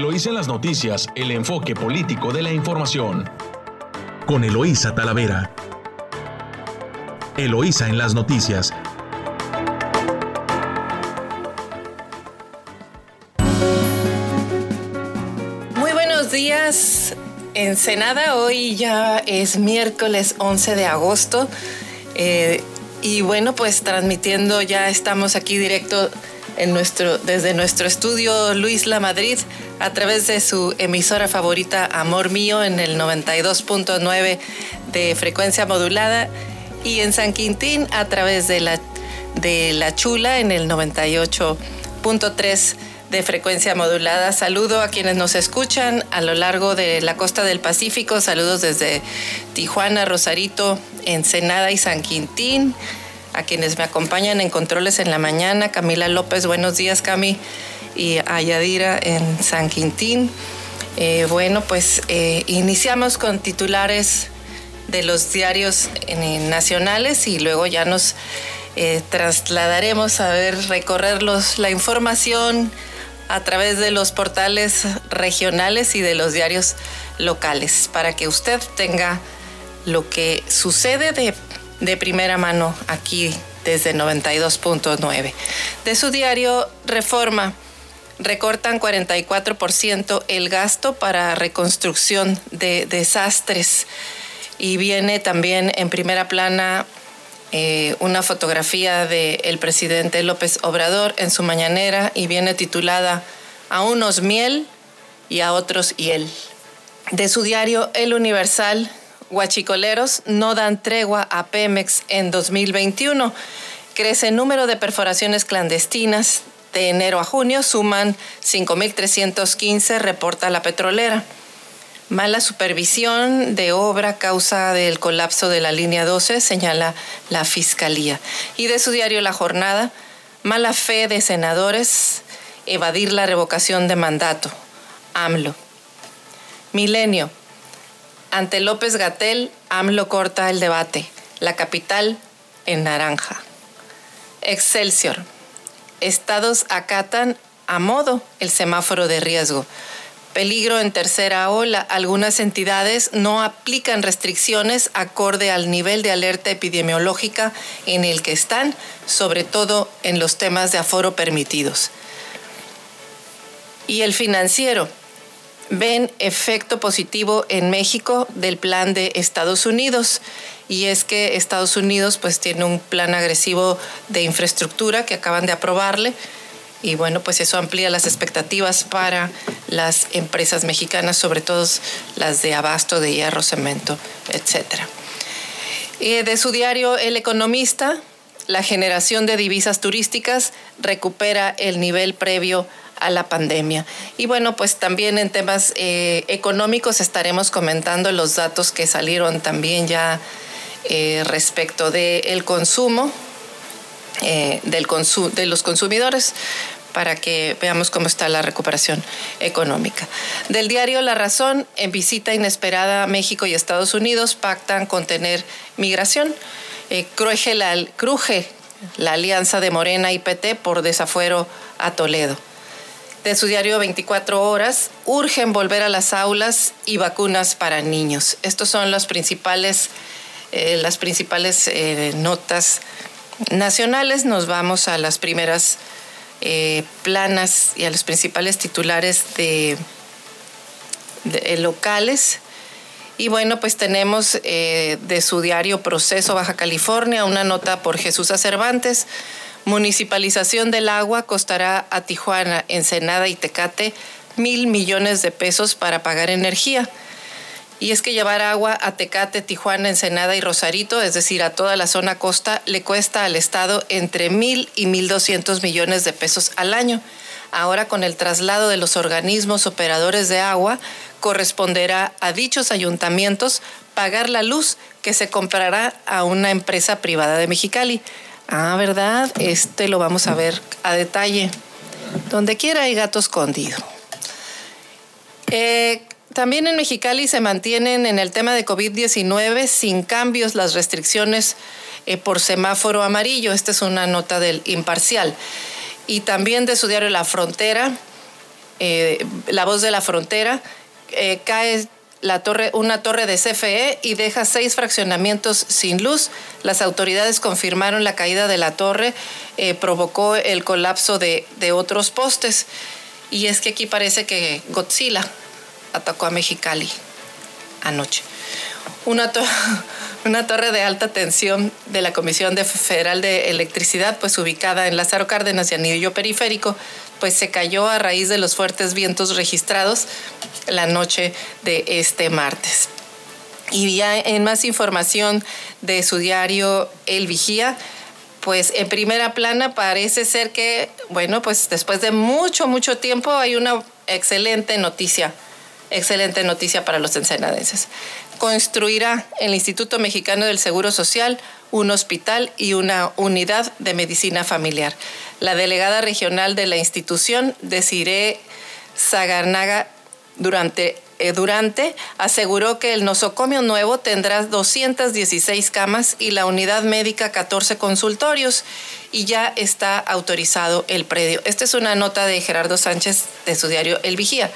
Eloísa en las noticias, el enfoque político de la información. Con Eloísa Talavera. Eloísa en las noticias. Muy buenos días, Ensenada. Hoy ya es miércoles 11 de agosto. Eh, y bueno, pues transmitiendo, ya estamos aquí directo en nuestro, desde nuestro estudio Luis La Madrid a través de su emisora favorita Amor Mío en el 92.9 de frecuencia modulada y en San Quintín a través de la, de la Chula en el 98.3 de frecuencia modulada. Saludo a quienes nos escuchan a lo largo de la costa del Pacífico. Saludos desde Tijuana, Rosarito, Ensenada y San Quintín. A quienes me acompañan en controles en la mañana, Camila López, buenos días Cami, y a Yadira en San Quintín. Eh, bueno, pues eh, iniciamos con titulares de los diarios eh, nacionales y luego ya nos trasladaremos a ver, recorrerlos la información a través de los portales regionales y de los diarios locales para que usted tenga lo que sucede de, de primera mano aquí desde 92.9. De su diario Reforma, recortan 44% el gasto para reconstrucción de desastres y viene también en primera plana eh, una fotografía del presidente López Obrador en su mañanera y viene titulada A unos miel y a otros hiel. De su diario El Universal, Huachicoleros no dan tregua a Pemex en 2021. Crece el número de perforaciones clandestinas. De enero a junio suman 5.315, reporta la petrolera. Mala supervisión de obra causa del colapso de la línea 12, señala la Fiscalía. Y de su diario La Jornada, mala fe de senadores, evadir la revocación de mandato. AMLO. Milenio. Ante López Gatel, AMLO corta el debate. La capital en naranja. Excelsior. Estados acatan a modo el semáforo de riesgo peligro en tercera ola. Algunas entidades no aplican restricciones acorde al nivel de alerta epidemiológica en el que están, sobre todo en los temas de aforo permitidos. Y el financiero. Ven efecto positivo en México del plan de Estados Unidos y es que Estados Unidos pues tiene un plan agresivo de infraestructura que acaban de aprobarle y bueno, pues eso amplía las expectativas para las empresas mexicanas, sobre todo las de abasto de hierro, cemento, etc. de su diario El Economista, la generación de divisas turísticas recupera el nivel previo a la pandemia. Y bueno, pues también en temas eh, económicos estaremos comentando los datos que salieron también ya eh, respecto del consumo eh, del de los consumidores para que veamos cómo está la recuperación económica. Del diario La Razón, en visita inesperada, México y Estados Unidos pactan contener migración. Cruje la alianza de Morena y PT por desafuero a Toledo. De su diario 24 horas, urgen volver a las aulas y vacunas para niños. Estos son principales, eh, las principales notas nacionales, nos vamos a las primeras eh, planas y a los principales titulares de, eh, locales. Y bueno, pues tenemos eh, de su diario Proceso Baja California una nota por Jesús Cervantes. Municipalización del agua costará a Tijuana, Ensenada y Tecate mil millones de pesos para pagar energía. Y es que llevar agua a Tecate, Tijuana, Ensenada y Rosarito, es decir, a toda la zona costa, le cuesta al Estado entre mil y mil doscientos millones de pesos al año. Ahora con el traslado de los organismos operadores de agua, corresponderá a dichos ayuntamientos pagar la luz que se comprará a una empresa privada de Mexicali. Ah, ¿verdad? Este lo vamos a ver a detalle. Donde quiera hay gato escondido. Eh, también en Mexicali se mantienen en el tema de COVID-19 sin cambios las restricciones eh, por semáforo amarillo. Esta es una nota del imparcial. Y también de su diario La Frontera, eh, La Voz de la Frontera, cae la torre, una torre de CFE y deja seis fraccionamientos sin luz. Las autoridades confirmaron la caída de la torre, eh, provocó el colapso de, de, otros postes. Y es que aquí parece que Godzilla atacó a Mexicali anoche. Una, torre de alta tensión de la Comisión Federal de Electricidad, pues ubicada en Lázaro Cárdenas y Anillo Periférico, pues se cayó a raíz de los fuertes vientos registrados la noche de este martes. Y ya en más información de su diario El Vigía, pues en primera plana parece ser que, bueno, pues después de mucho, mucho tiempo hay una excelente noticia, excelente noticia para los ensenadenses. Construirá el Instituto Mexicano del Seguro Social un hospital y una unidad de medicina familiar. La delegada regional de la institución, Desiree Zagarnaga durante, eh, Durante aseguró que el nosocomio nuevo tendrá 216 camas y la unidad médica 14 consultorios y ya está autorizado el predio. Esta es una nota de Gerardo Sánchez de su diario El Vigía.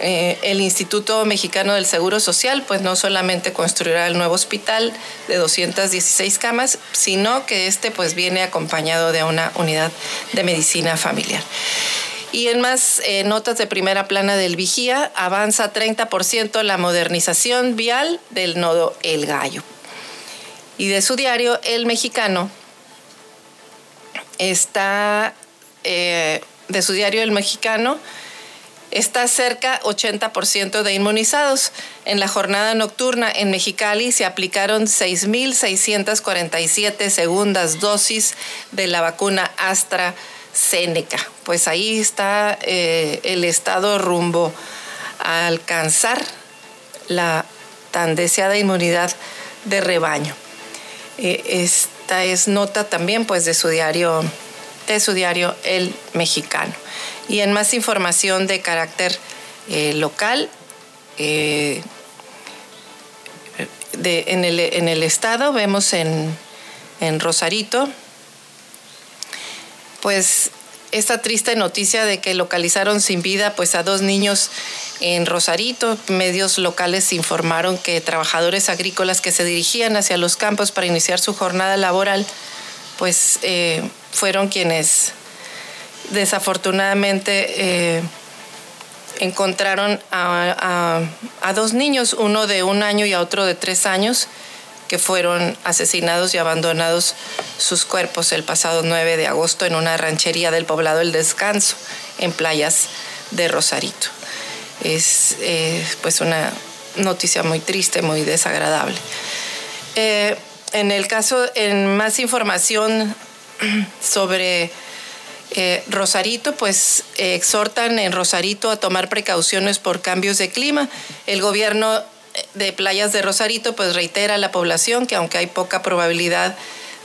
Eh, el Instituto Mexicano del Seguro Social, pues no solamente construirá el nuevo hospital de 216 camas, sino que este pues viene acompañado de una unidad de medicina familiar. Y en más eh, notas de primera plana del Vigía, avanza 30% la modernización vial del nodo El Gallo. Y de su diario, El Mexicano, está, eh, de su diario El Mexicano, está cerca 80% de inmunizados. En la jornada nocturna en Mexicali se aplicaron 6.647 segundas dosis de la vacuna Astra Seneca. Pues ahí está eh, el estado rumbo a alcanzar la tan deseada inmunidad de rebaño. Eh, esta es nota también pues de su diario, de su diario El Mexicano. Y en más información de carácter eh, local, de, en, el, estado vemos en, en Rosarito, pues esta triste noticia de que localizaron sin vida pues a dos niños en Rosarito. Medios locales informaron que trabajadores agrícolas que se dirigían hacia los campos para iniciar su jornada laboral pues eh, fueron quienes desafortunadamente eh, encontraron a, dos niños, uno de un año y a otro de tres años, que fueron asesinados y abandonados sus cuerpos el pasado 9 de agosto en una ranchería del poblado El Descanso, en playas de Rosarito. Es eh, pues una noticia muy triste, muy desagradable. Eh, en el caso, en más información sobre eh, Rosarito, pues exhortan en Rosarito a tomar precauciones por cambios de clima. El gobierno de playas de Rosarito, pues reitera a la población que aunque hay poca probabilidad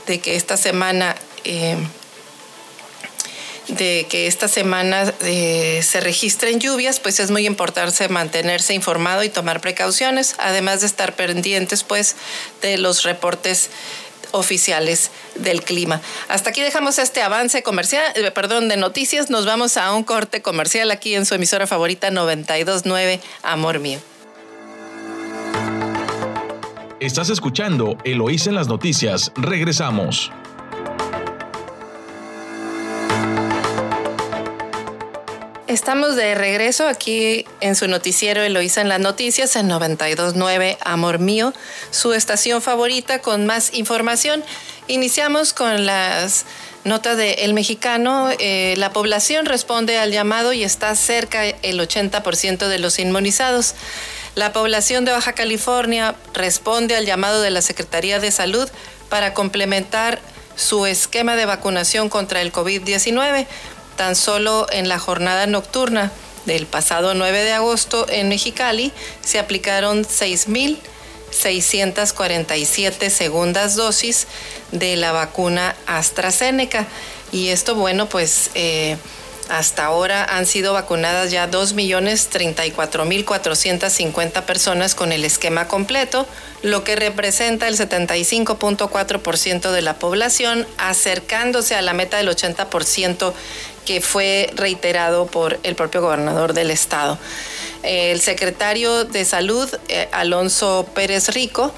de que esta semana eh, de que esta semana eh, se registren lluvias, pues es muy importante mantenerse informado y tomar precauciones, además de estar pendientes pues de los reportes oficiales del clima. Hasta aquí dejamos este avance comercial, eh, perdón, de noticias. Nos vamos a un corte comercial aquí en su emisora favorita 929 Amor Mío. Estás escuchando Eloís en las noticias. Regresamos. Estamos de regreso aquí en su noticiero Eloísa en las noticias en 929 Amor Mío, su estación favorita con más información. Iniciamos con las notas de El Mexicano. Eh, la población responde al llamado y está cerca el 80% de los inmunizados. La población de Baja California responde al llamado de la Secretaría de Salud para complementar su esquema de vacunación contra el COVID-19. Tan solo en la jornada nocturna del pasado 9 de agosto en Mexicali se aplicaron 6.647 segundas dosis de la vacuna AstraZeneca. Y esto, bueno, pues... Eh, Hasta ahora han sido vacunadas ya 2.034.450 personas con el esquema completo, lo que representa el 75.4% de la población, acercándose a la meta del 80% que fue reiterado por el propio gobernador del estado. El secretario de Salud, eh, Alonso Pérez Rico,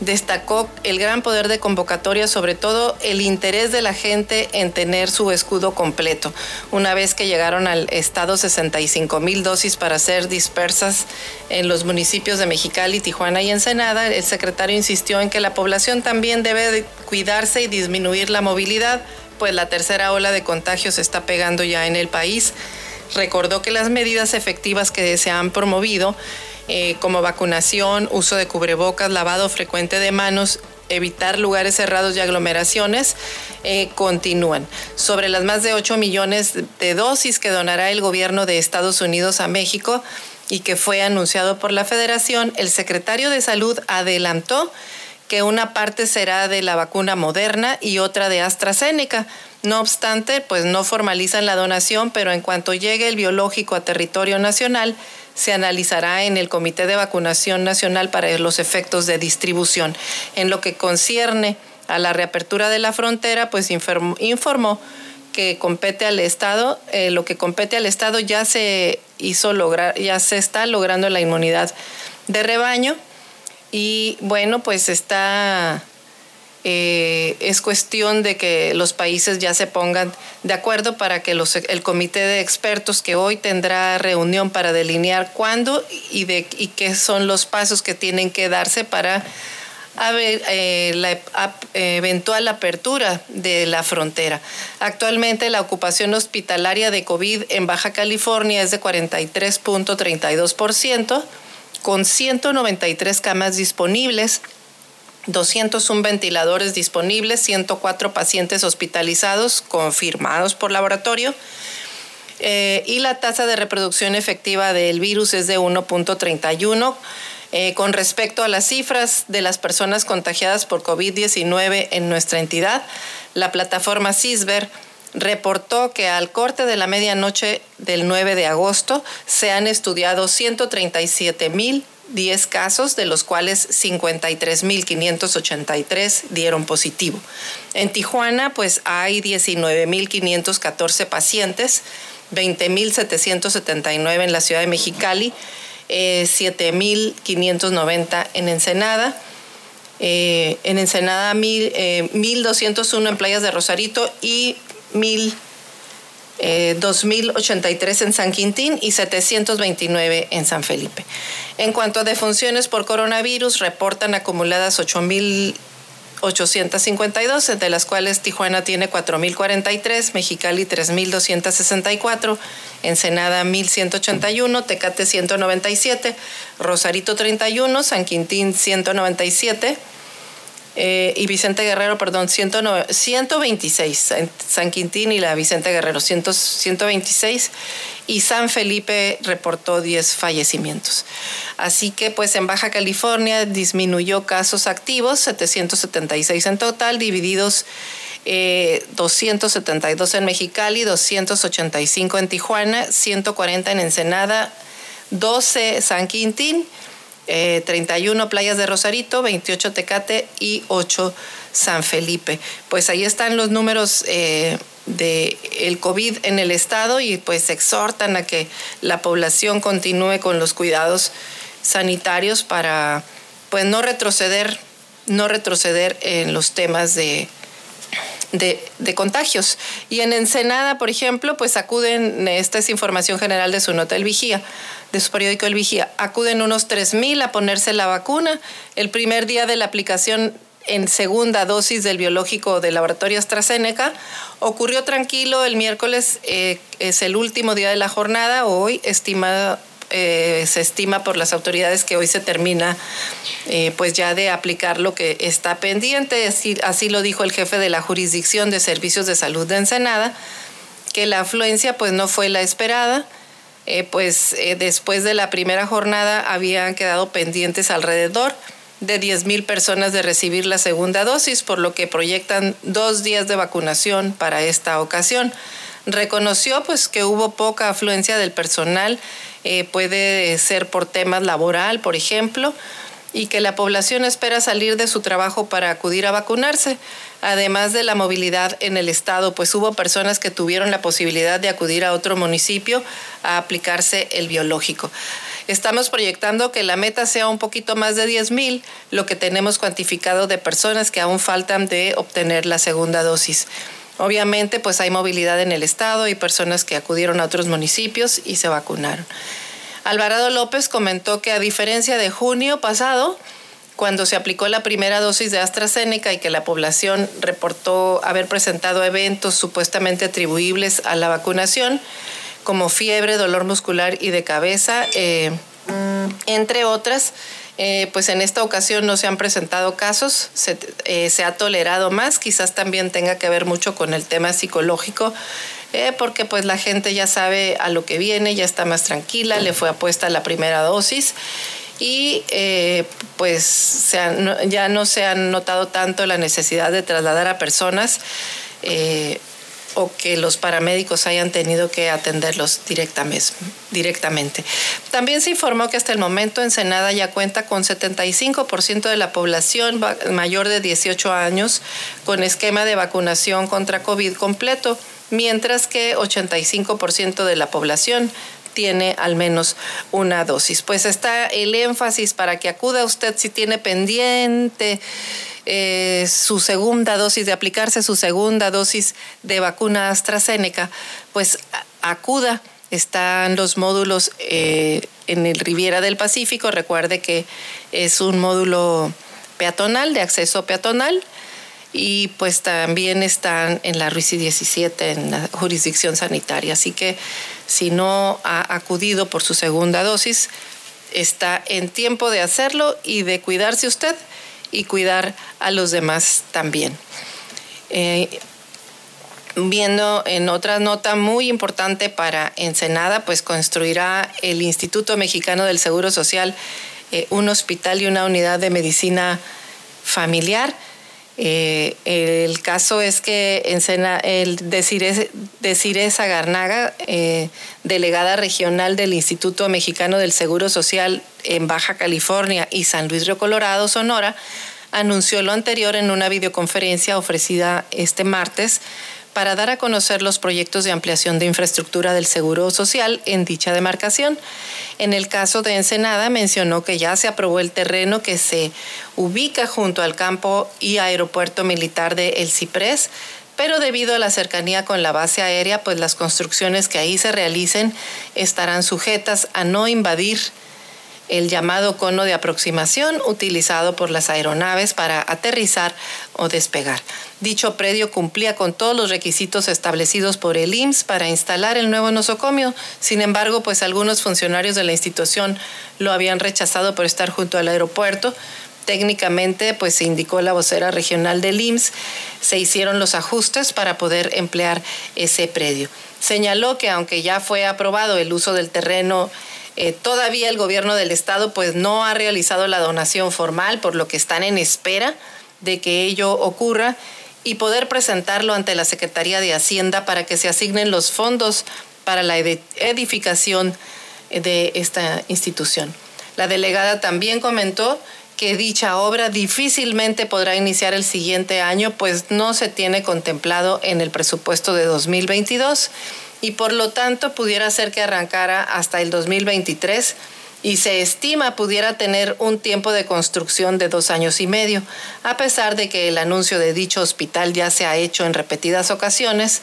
destacó el gran poder de convocatoria, sobre todo el interés de la gente en tener su escudo completo. Una vez que llegaron al estado 65 mil dosis para ser dispersas en los municipios de Mexicali, Tijuana y Ensenada, el secretario insistió en que la población también debe cuidarse y disminuir la movilidad, pues la tercera ola de contagios está pegando ya en el país. Recordó que las medidas efectivas que se han promovido eh, como vacunación, uso de cubrebocas, lavado frecuente de manos, evitar lugares cerrados y aglomeraciones, eh, continúan. Sobre las más de 8 millones de dosis que donará el gobierno de Estados Unidos a México y que fue anunciado por la Federación, el secretario de Salud adelantó que una parte será de la vacuna moderna y otra de AstraZeneca. No obstante, pues no formalizan la donación, pero en cuanto llegue el biológico a territorio nacional, se analizará en el Comité de Vacunación Nacional para los efectos de distribución. En lo que concierne a la reapertura de la frontera, pues informó, que compete al Estado, eh, lo que compete al Estado ya se hizo lograr, ya se está logrando la inmunidad de rebaño y bueno, pues está eh, es cuestión de que los países ya se pongan de acuerdo para que los, el comité de expertos que hoy tendrá reunión para delinear cuándo y, de, y qué son los pasos que tienen que darse para eh, la eventual apertura de la frontera. Actualmente la ocupación hospitalaria de COVID en Baja California es de 43.32%, con 193 camas disponibles 201 ventiladores disponibles, 104 pacientes hospitalizados confirmados por laboratorio. Eh, y la tasa de reproducción efectiva del virus es de 1.31. Eh, con respecto a las cifras de las personas contagiadas por COVID-19 en nuestra entidad, la plataforma CISBER reportó que al corte de la medianoche del 9 de agosto se han estudiado 137 mil 10 casos, de los cuales 53.583 dieron positivo. En Tijuana, pues hay 19.514 pacientes, 20.779 en la ciudad de Mexicali, 7.590 eh, en Ensenada. Eh, en Ensenada, 1.201 eh, en Playas de Rosarito y 1.000 2.083 en San Quintín y 729 en San Felipe. En cuanto a defunciones por coronavirus, reportan acumuladas 8.852, de las cuales Tijuana tiene 4.043, Mexicali 3.264, Ensenada 1.181, Tecate 197, Rosarito 31, San Quintín 197, eh, y Vicente Guerrero, perdón, 126, San Quintín y la Vicente Guerrero, 126, y San Felipe reportó 10 fallecimientos. Así que pues en Baja California disminuyó casos activos, 776 en total, divididos 272 eh, en Mexicali, 285 en Tijuana, 140 en Ensenada, 12 San Quintín, 31 eh, playas de Rosarito, 28 Tecate y 8 San Felipe. Pues ahí están los números eh, del el COVID en el estado y pues exhortan a que la población continúe con los cuidados sanitarios para pues no retroceder, no retroceder en los temas de, de, de, contagios. Y en Ensenada, por ejemplo, pues acuden, esta es información general de su nota El Vigía, de su periódico El Vigía, acuden unos 3.000 a ponerse la vacuna. El primer día de la aplicación en segunda dosis del biológico del laboratorio AstraZeneca ocurrió tranquilo el miércoles, eh, es el último día de la jornada, hoy estimado eh, se estima por las autoridades que hoy se termina eh, pues ya de aplicar lo que está pendiente. Así, así, lo dijo el jefe de la jurisdicción de servicios de salud de Ensenada, que la afluencia pues no fue la esperada. Eh, pues después de la primera jornada habían quedado pendientes alrededor de 10.000 personas de recibir la segunda dosis, por lo que proyectan dos días de vacunación para esta ocasión. Reconoció pues que hubo poca afluencia del personal, eh, puede ser por temas laboral, por ejemplo, y que la población espera salir de su trabajo para acudir a vacunarse, además de la movilidad en el estado, pues hubo personas que tuvieron la posibilidad de acudir a otro municipio a aplicarse el biológico. Estamos proyectando que la meta sea un poquito más de 10 mil, lo que tenemos cuantificado de personas que aún faltan de obtener la segunda dosis. Obviamente, pues hay movilidad en el estado y personas que acudieron a otros municipios y se vacunaron. Alvarado López comentó que a diferencia de junio pasado, cuando se aplicó la primera dosis de AstraZeneca y que la población reportó haber presentado eventos supuestamente atribuibles a la vacunación, como fiebre, dolor muscular y de cabeza, eh, entre otras, eh, pues en esta ocasión no se han presentado casos, eh, se, ha tolerado más, quizás también tenga que ver mucho con el tema psicológico eh, porque pues la gente ya sabe a lo que viene, ya está más tranquila, le fue apuesta la primera dosis y eh, pues ya no se ha notado tanto la necesidad de trasladar a personas eh, o que los paramédicos hayan tenido que atenderlos directamente. También se informó que hasta el momento Ensenada ya cuenta con 75% de la población mayor de 18 años con esquema de vacunación contra COVID completo mientras que 85% de la población tiene al menos una dosis. Pues está el énfasis para que acuda usted si tiene pendiente eh, su segunda dosis, de aplicarse su segunda dosis de vacuna AstraZeneca, pues acuda. Están los módulos eh, en el Riviera del Pacífico. Recuerde que es un módulo peatonal, de acceso peatonal y pues también están en la RUICI 17, en la jurisdicción sanitaria. Así que si no ha acudido por su segunda dosis, está en tiempo de hacerlo y de cuidarse usted y cuidar a los demás también. Eh, viendo en otra nota muy importante para Ensenada, pues construirá el Instituto Mexicano del Seguro Social eh, un hospital y una unidad de medicina familiar eh, el caso es que Encena, el Desiree, Zagarnaga, eh, delegada regional del Instituto Mexicano del Seguro Social en Baja California y San Luis Río Colorado, Sonora, anunció lo anterior en una videoconferencia ofrecida este martes para dar a conocer los proyectos de ampliación de infraestructura del Seguro Social en dicha demarcación. En el caso de Ensenada mencionó que ya se aprobó el terreno que se ubica junto al campo y aeropuerto militar de El Ciprés, pero debido a la cercanía con la base aérea, pues las construcciones que ahí se realicen estarán sujetas a no invadir el llamado cono de aproximación utilizado por las aeronaves para aterrizar o despegar. Dicho predio cumplía con todos los requisitos establecidos por el IMSS para instalar el nuevo nosocomio. Sin embargo, pues algunos funcionarios de la institución lo habían rechazado por estar junto al aeropuerto. Técnicamente, pues se indicó la vocera regional del IMSS, se hicieron los ajustes para poder emplear ese predio. Señaló que aunque ya fue aprobado el uso del terreno eh, todavía el gobierno del estado pues no ha realizado la donación formal, por lo que están en espera de que ello ocurra y poder presentarlo ante la Secretaría de Hacienda para que se asignen los fondos para la edificación de esta institución. La delegada también comentó que dicha obra difícilmente podrá iniciar el siguiente año, pues no se tiene contemplado en el presupuesto de 2022 y por lo tanto pudiera ser que arrancara hasta el 2023 y se estima pudiera tener un tiempo de construcción de dos años y medio, a pesar de que el anuncio de dicho hospital ya se ha hecho en repetidas ocasiones.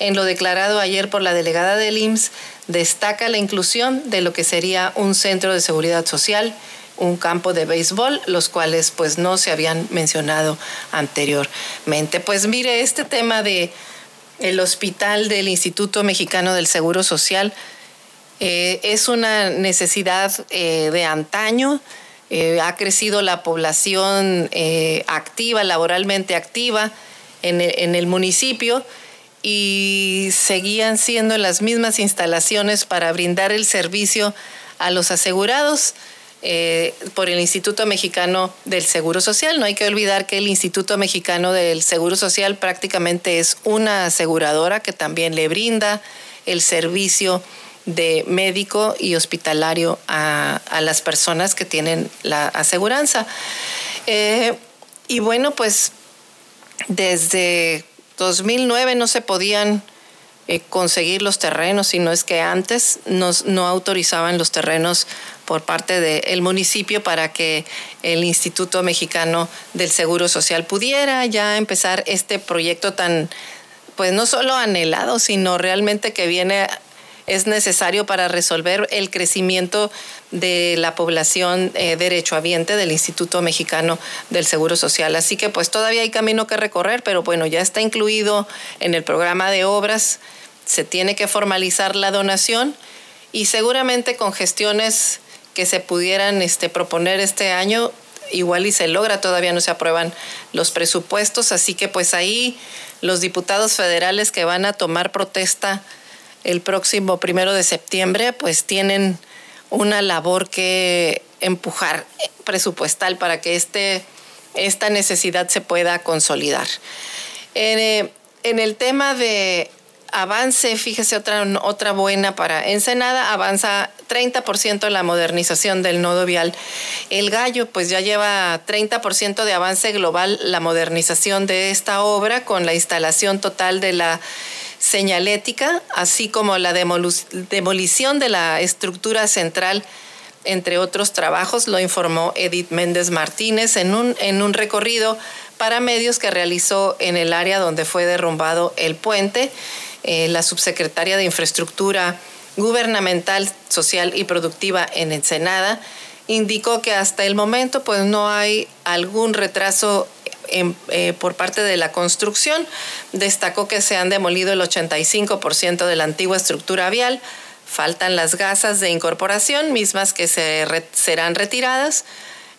En lo declarado ayer por la delegada del IMSS, destaca la inclusión de lo que sería un centro de seguridad social, un campo de béisbol, los cuales pues no se habían mencionado anteriormente. Pues mire, este tema de el hospital del Instituto Mexicano del Seguro Social eh, es una necesidad eh, de antaño. Eh, ha crecido la población activa, laboralmente activa en en el municipio y seguían siendo las mismas instalaciones para brindar el servicio a los asegurados. Eh, por el Instituto Mexicano del Seguro Social. No hay que olvidar que el Instituto Mexicano del Seguro Social prácticamente es una aseguradora que también le brinda el servicio de médico y hospitalario a, las personas que tienen la aseguranza. Eh, y bueno, pues desde 2009 no se podían eh, conseguir los terrenos, sino es que antes nos, no autorizaban los terrenos por parte del municipio para que el Instituto Mexicano del Seguro Social pudiera ya empezar este proyecto tan, pues no solo anhelado, sino realmente que viene es necesario para resolver el crecimiento de la población eh, derechohabiente del Instituto Mexicano del Seguro Social. Así que pues todavía hay camino que recorrer, pero bueno, ya está incluido en el programa de obras se tiene que formalizar la donación y seguramente con gestiones que se pudieran este, proponer este año, igual y se logra, todavía no se aprueban los presupuestos, así que pues ahí los diputados federales que van a tomar protesta el próximo primero de septiembre, pues tienen una labor que empujar presupuestal para que este, esta necesidad se pueda consolidar. en el tema de avance, fíjese otra, otra buena para Ensenada, avanza 30% en la modernización del nodo vial. El Gallo pues ya lleva 30% de avance global la modernización de esta obra con la instalación total de la señalética, así como la demolición de la estructura central entre otros trabajos, lo informó Edith Méndez Martínez en un, en un recorrido para medios que realizó en el área donde fue derrumbado el puente. Eh, la subsecretaria de Infraestructura Gubernamental, Social y Productiva en Ensenada, indicó que hasta el momento pues no hay algún retraso eh, por parte de la construcción. Destacó que se han demolido el 85% de la antigua estructura vial. Faltan las gasas de incorporación, mismas que se serán retiradas,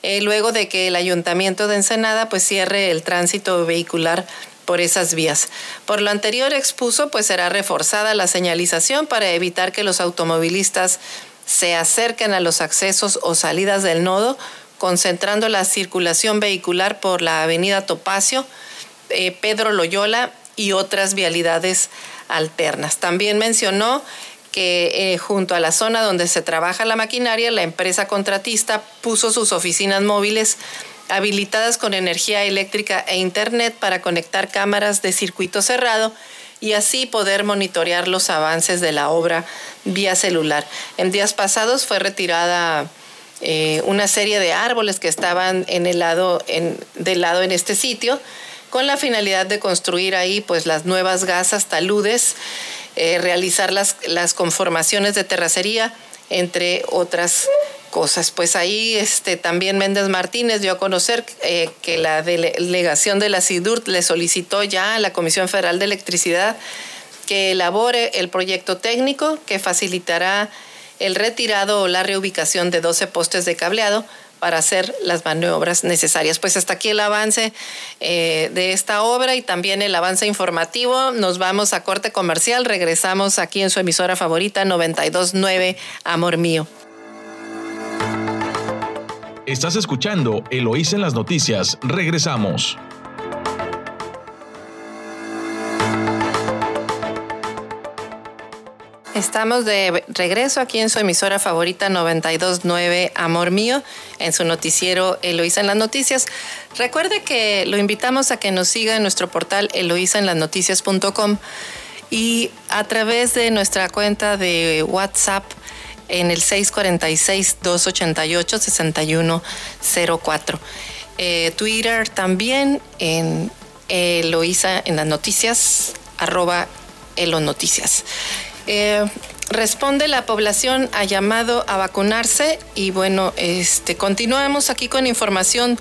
eh, luego de que el ayuntamiento de Ensenada pues cierre el tránsito vehicular por esas vías. Por lo anterior expuso, pues será reforzada la señalización para evitar que los automovilistas se acerquen a los accesos o salidas del nodo, concentrando la circulación vehicular por la avenida Topacio, eh, Pedro Loyola y otras vialidades alternas. También mencionó que eh, junto a la zona donde se trabaja la maquinaria, la empresa contratista puso sus oficinas móviles habilitadas con energía eléctrica e internet para conectar cámaras de circuito cerrado y así poder monitorear los avances de la obra vía celular. En días pasados fue retirada eh, una serie de árboles que estaban en el lado, en, del lado en este sitio con la finalidad de construir ahí pues las nuevas gasas, taludes, eh, realizar las, las conformaciones de terracería, entre otras cosas. Pues ahí este, también Méndez Martínez dio a conocer eh, que la delegación de la SIDURT le solicitó ya a la Comisión Federal de Electricidad que elabore el proyecto técnico que facilitará el retirado o la reubicación de 12 postes de cableado para hacer las maniobras necesarias. Pues hasta aquí el avance eh, de esta obra y también el avance informativo. Nos vamos a corte comercial, regresamos aquí en su emisora favorita 929 Amor Mío. Estás escuchando Eloís en las noticias. Regresamos. Estamos de regreso aquí en su emisora favorita 929 Amor Mío, en su noticiero Eloísa en las noticias. Recuerde que lo invitamos a que nos siga en nuestro portal eloísaenlasnoticias.com y a través de nuestra cuenta de WhatsApp en el 646-288-6104. Eh, Twitter también en Eloísa en las noticias, arroba Elonoticias. Eh, responde la población a llamado a vacunarse y bueno, este, continuamos aquí con información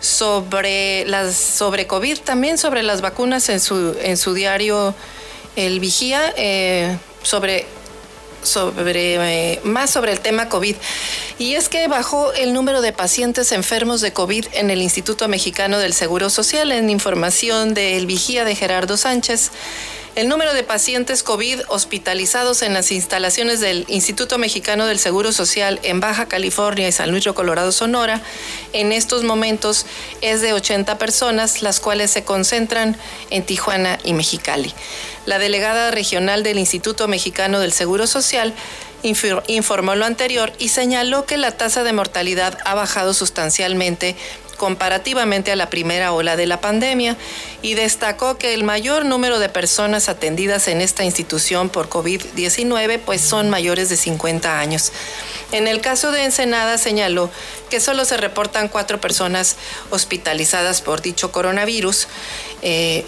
sobre las sobre COVID también sobre las vacunas en su en su diario El Vigía eh, sobre sobre eh, más sobre el tema COVID. Y es que bajó el número de pacientes enfermos de COVID en el Instituto Mexicano del Seguro Social en información del vigía de Gerardo Sánchez. El número de pacientes COVID hospitalizados en las instalaciones del Instituto Mexicano del Seguro Social en Baja California y San Luis Colorado, Sonora, en estos momentos es de 80 personas, las cuales se concentran en Tijuana y Mexicali. La delegada regional del Instituto Mexicano del Seguro Social informó lo anterior y señaló que la tasa de mortalidad ha bajado sustancialmente comparativamente a la primera ola de la pandemia y destacó que el mayor número de personas atendidas en esta institución por COVID-19 pues son mayores de 50 años. En el caso de Ensenada señaló que solo se reportan cuatro personas hospitalizadas por dicho coronavirus. Eh,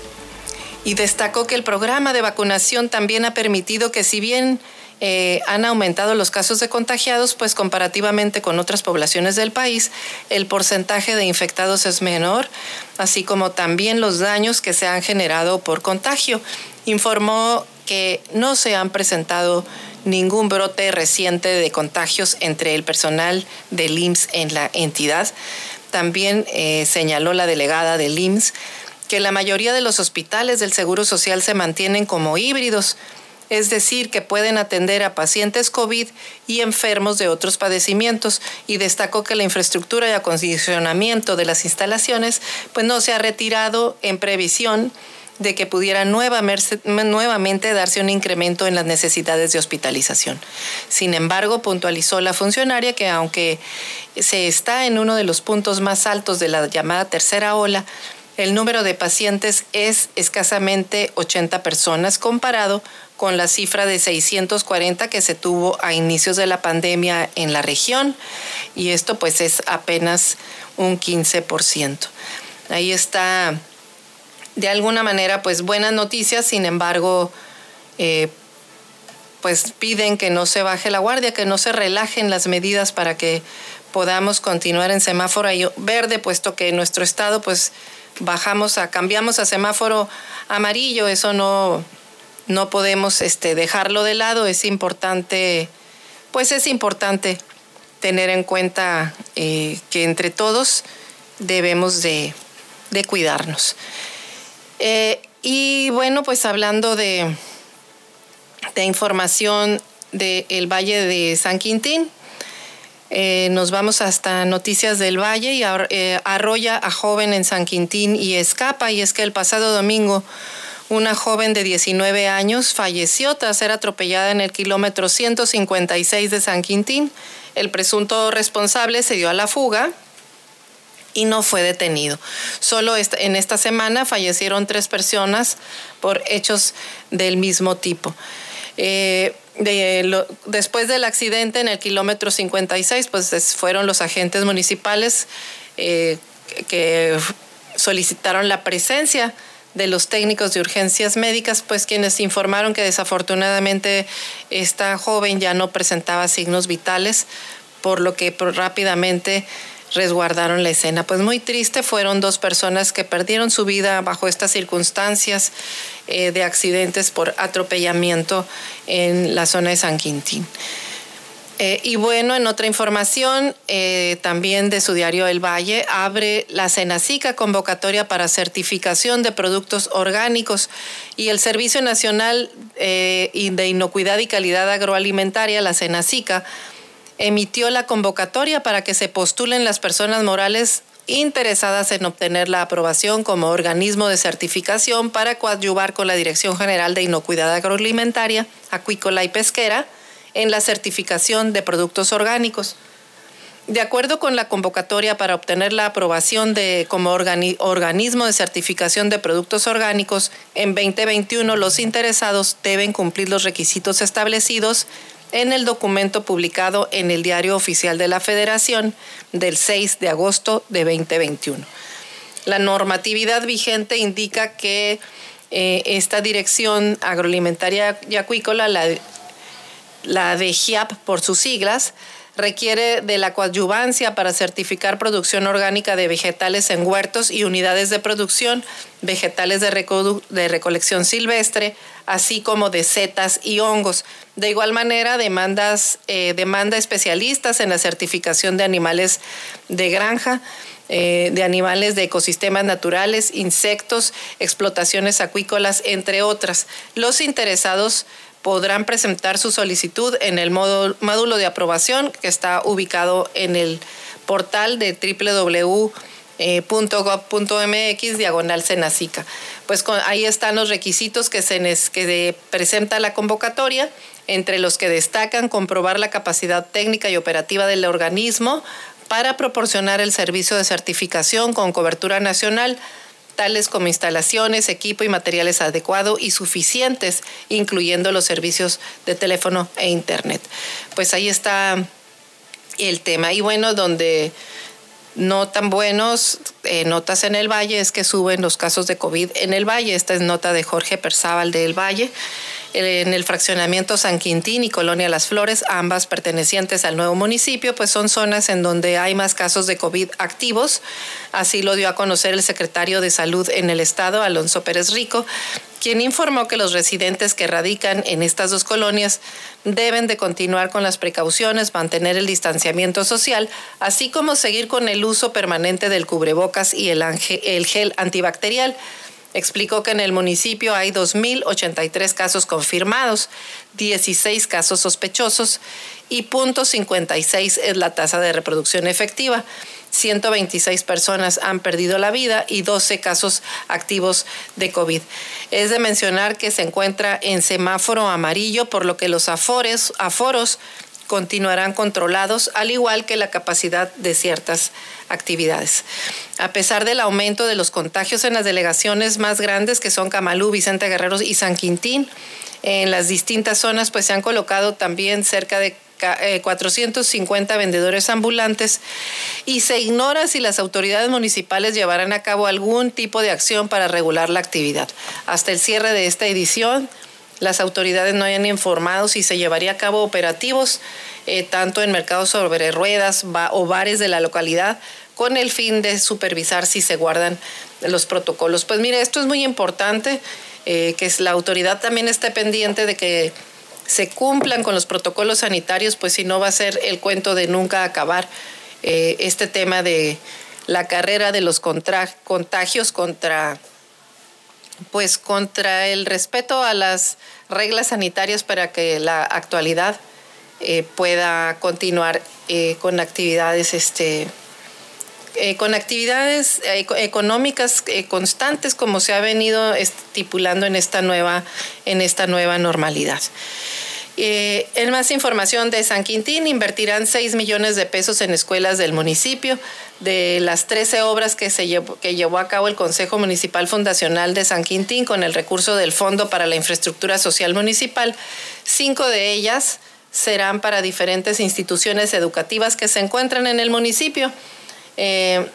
y destacó que el programa de vacunación también ha permitido que si bien eh, han aumentado los casos de contagiados, pues comparativamente con otras poblaciones del país, el porcentaje de infectados es menor, así como también los daños que se han generado por contagio. Informó que no se han presentado ningún brote reciente de contagios entre el personal del IMSS en la entidad. También eh, señaló la delegada del IMSS que la mayoría de los hospitales del Seguro Social se mantienen como híbridos, es decir, que pueden atender a pacientes COVID y enfermos de otros padecimientos, y destacó que la infraestructura y acondicionamiento de las instalaciones pues no se ha retirado en previsión de que pudiera nuevamente darse un incremento en las necesidades de hospitalización. Sin embargo, puntualizó la funcionaria que aunque se está en uno de los puntos más altos de la llamada tercera ola, el número de pacientes es escasamente 80 personas comparado con la cifra de 640 que se tuvo a inicios de la pandemia en la región y esto pues es apenas un 15%. Ahí está de alguna manera pues buenas noticias, sin embargo eh, pues piden que no se baje la guardia, que no se relajen las medidas para que podamos continuar en semáforo verde, puesto que en nuestro estado pues bajamos a, cambiamos a semáforo amarillo, eso no, no podemos este, dejarlo de lado, es importante, pues es importante tener en cuenta eh, que entre todos debemos de, cuidarnos. Eh, y bueno, pues hablando de, de información del Valle de San Quintín, eh, nos vamos hasta Noticias del Valle y arrolla a joven en San Quintín y escapa. Y es que el pasado domingo una joven de 19 años falleció tras ser atropellada en el kilómetro 156 de San Quintín. El presunto responsable se dio a la fuga y no fue detenido. Solo en esta semana fallecieron tres personas por hechos del mismo tipo. Eh, después del accidente en el kilómetro 56, pues fueron los agentes municipales eh, que solicitaron la presencia de los técnicos de urgencias médicas, pues quienes informaron que desafortunadamente esta joven ya no presentaba signos vitales, por lo que rápidamente resguardaron la escena. Pues muy triste, fueron dos personas que perdieron su vida bajo estas circunstancias eh, de accidentes por atropellamiento en la zona de San Quintín. Eh, y bueno, en otra información, eh, también de su diario El Valle, abre la Cenacica convocatoria para certificación de productos orgánicos y el Servicio Nacional eh, de Inocuidad y Calidad Agroalimentaria, la Cenacica, emitió la convocatoria para que se postulen las personas morales interesadas en obtener la aprobación como organismo de certificación para coadyuvar con la Dirección General de Inocuidad Agroalimentaria, Acuícola y Pesquera, en la certificación de productos orgánicos. De acuerdo con la convocatoria para obtener la aprobación de, como organismo de certificación de productos orgánicos, en 2021 los interesados deben cumplir los requisitos establecidos en el documento publicado en el Diario Oficial de la Federación del 6 de agosto de 2021. La normatividad vigente indica que eh, esta dirección agroalimentaria y acuícola, la la de GIAP por sus siglas, requiere de la coadyuvancia para certificar producción orgánica de vegetales en huertos y unidades de producción, vegetales de, recolección silvestre, así como de setas y hongos. De igual manera, demandas, eh, demanda especialistas en la certificación de animales de granja, eh, de animales de ecosistemas naturales, insectos, explotaciones acuícolas, entre otras. Los interesados podrán presentar su solicitud en el módulo de aprobación que está ubicado en el portal de www.gov.mx diagonal Senacica. Pues ahí están los requisitos que se que presenta la convocatoria, entre los que destacan comprobar la capacidad técnica y operativa del organismo para proporcionar el servicio de certificación con cobertura nacional tales como instalaciones, equipo y materiales adecuados y suficientes, incluyendo los servicios de teléfono e internet. Pues ahí está el tema. Y bueno, donde no tan buenos, eh, notas en el Valle, es que suben los casos de COVID en el Valle. Esta es nota de Jorge Perzábal del Valle en el fraccionamiento San Quintín y Colonia Las Flores, ambas pertenecientes al nuevo municipio, pues son zonas en donde hay más casos de COVID activos. Así lo dio a conocer el secretario de Salud en el estado, Alonso Pérez Rico, quien informó que los residentes que radican en estas dos colonias deben de continuar con las precauciones, mantener el distanciamiento social, así como seguir con el uso permanente del cubrebocas y el, el gel antibacterial Explicó que en el municipio hay 2.083 casos confirmados, 16 casos sospechosos y .56 es la tasa de reproducción efectiva. 126 personas han perdido la vida y 12 casos activos de COVID. Es de mencionar que se encuentra en semáforo amarillo, por lo que los aforos continuarán controlados, al igual que la capacidad de ciertas actividades. A pesar del aumento de los contagios en las delegaciones más grandes, que son Camalú, Vicente Guerreros y San Quintín, en las distintas zonas pues se han colocado también cerca de 450 eh, vendedores ambulantes y se ignora si las autoridades municipales llevarán a cabo algún tipo de acción para regular la actividad. Hasta el cierre de esta edición, las autoridades no hayan informado si se llevaría a cabo operativos eh, tanto en mercados sobre ruedas o bares de la localidad con el fin de supervisar si se guardan los protocolos. Pues mire, esto es muy importante, eh, que la autoridad también esté pendiente de que se cumplan con los protocolos sanitarios, pues si no va a ser el cuento de nunca acabar eh, este tema de la carrera de los contagios contra pues contra el respeto a las reglas sanitarias para que la actualidad eh, pueda continuar con actividades este eh, con actividades económicas constantes como se ha venido estipulando en esta nueva en esta nueva normalidad. Eh, en más información de San Quintín, invertirán 6 millones de pesos en escuelas del municipio. De las 13 obras que, se llevó, que llevó a cabo el Consejo Municipal Fundacional de San Quintín con el recurso del Fondo para la Infraestructura Social Municipal, cinco de ellas serán para diferentes instituciones educativas que se encuentran en el municipio. Eh,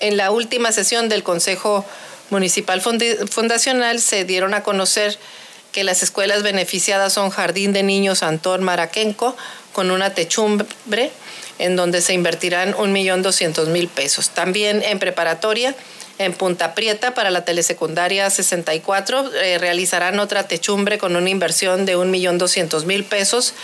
en la última sesión del Consejo Municipal Fundacional se dieron a conocer que las escuelas beneficiadas son Jardín de Niños Antón Maraquenco, con una techumbre en donde se invertirán 1.200.000 pesos. También en preparatoria, en Punta Prieta, para la telesecundaria 64, eh, realizarán otra techumbre con una inversión de 1.200.000 pesos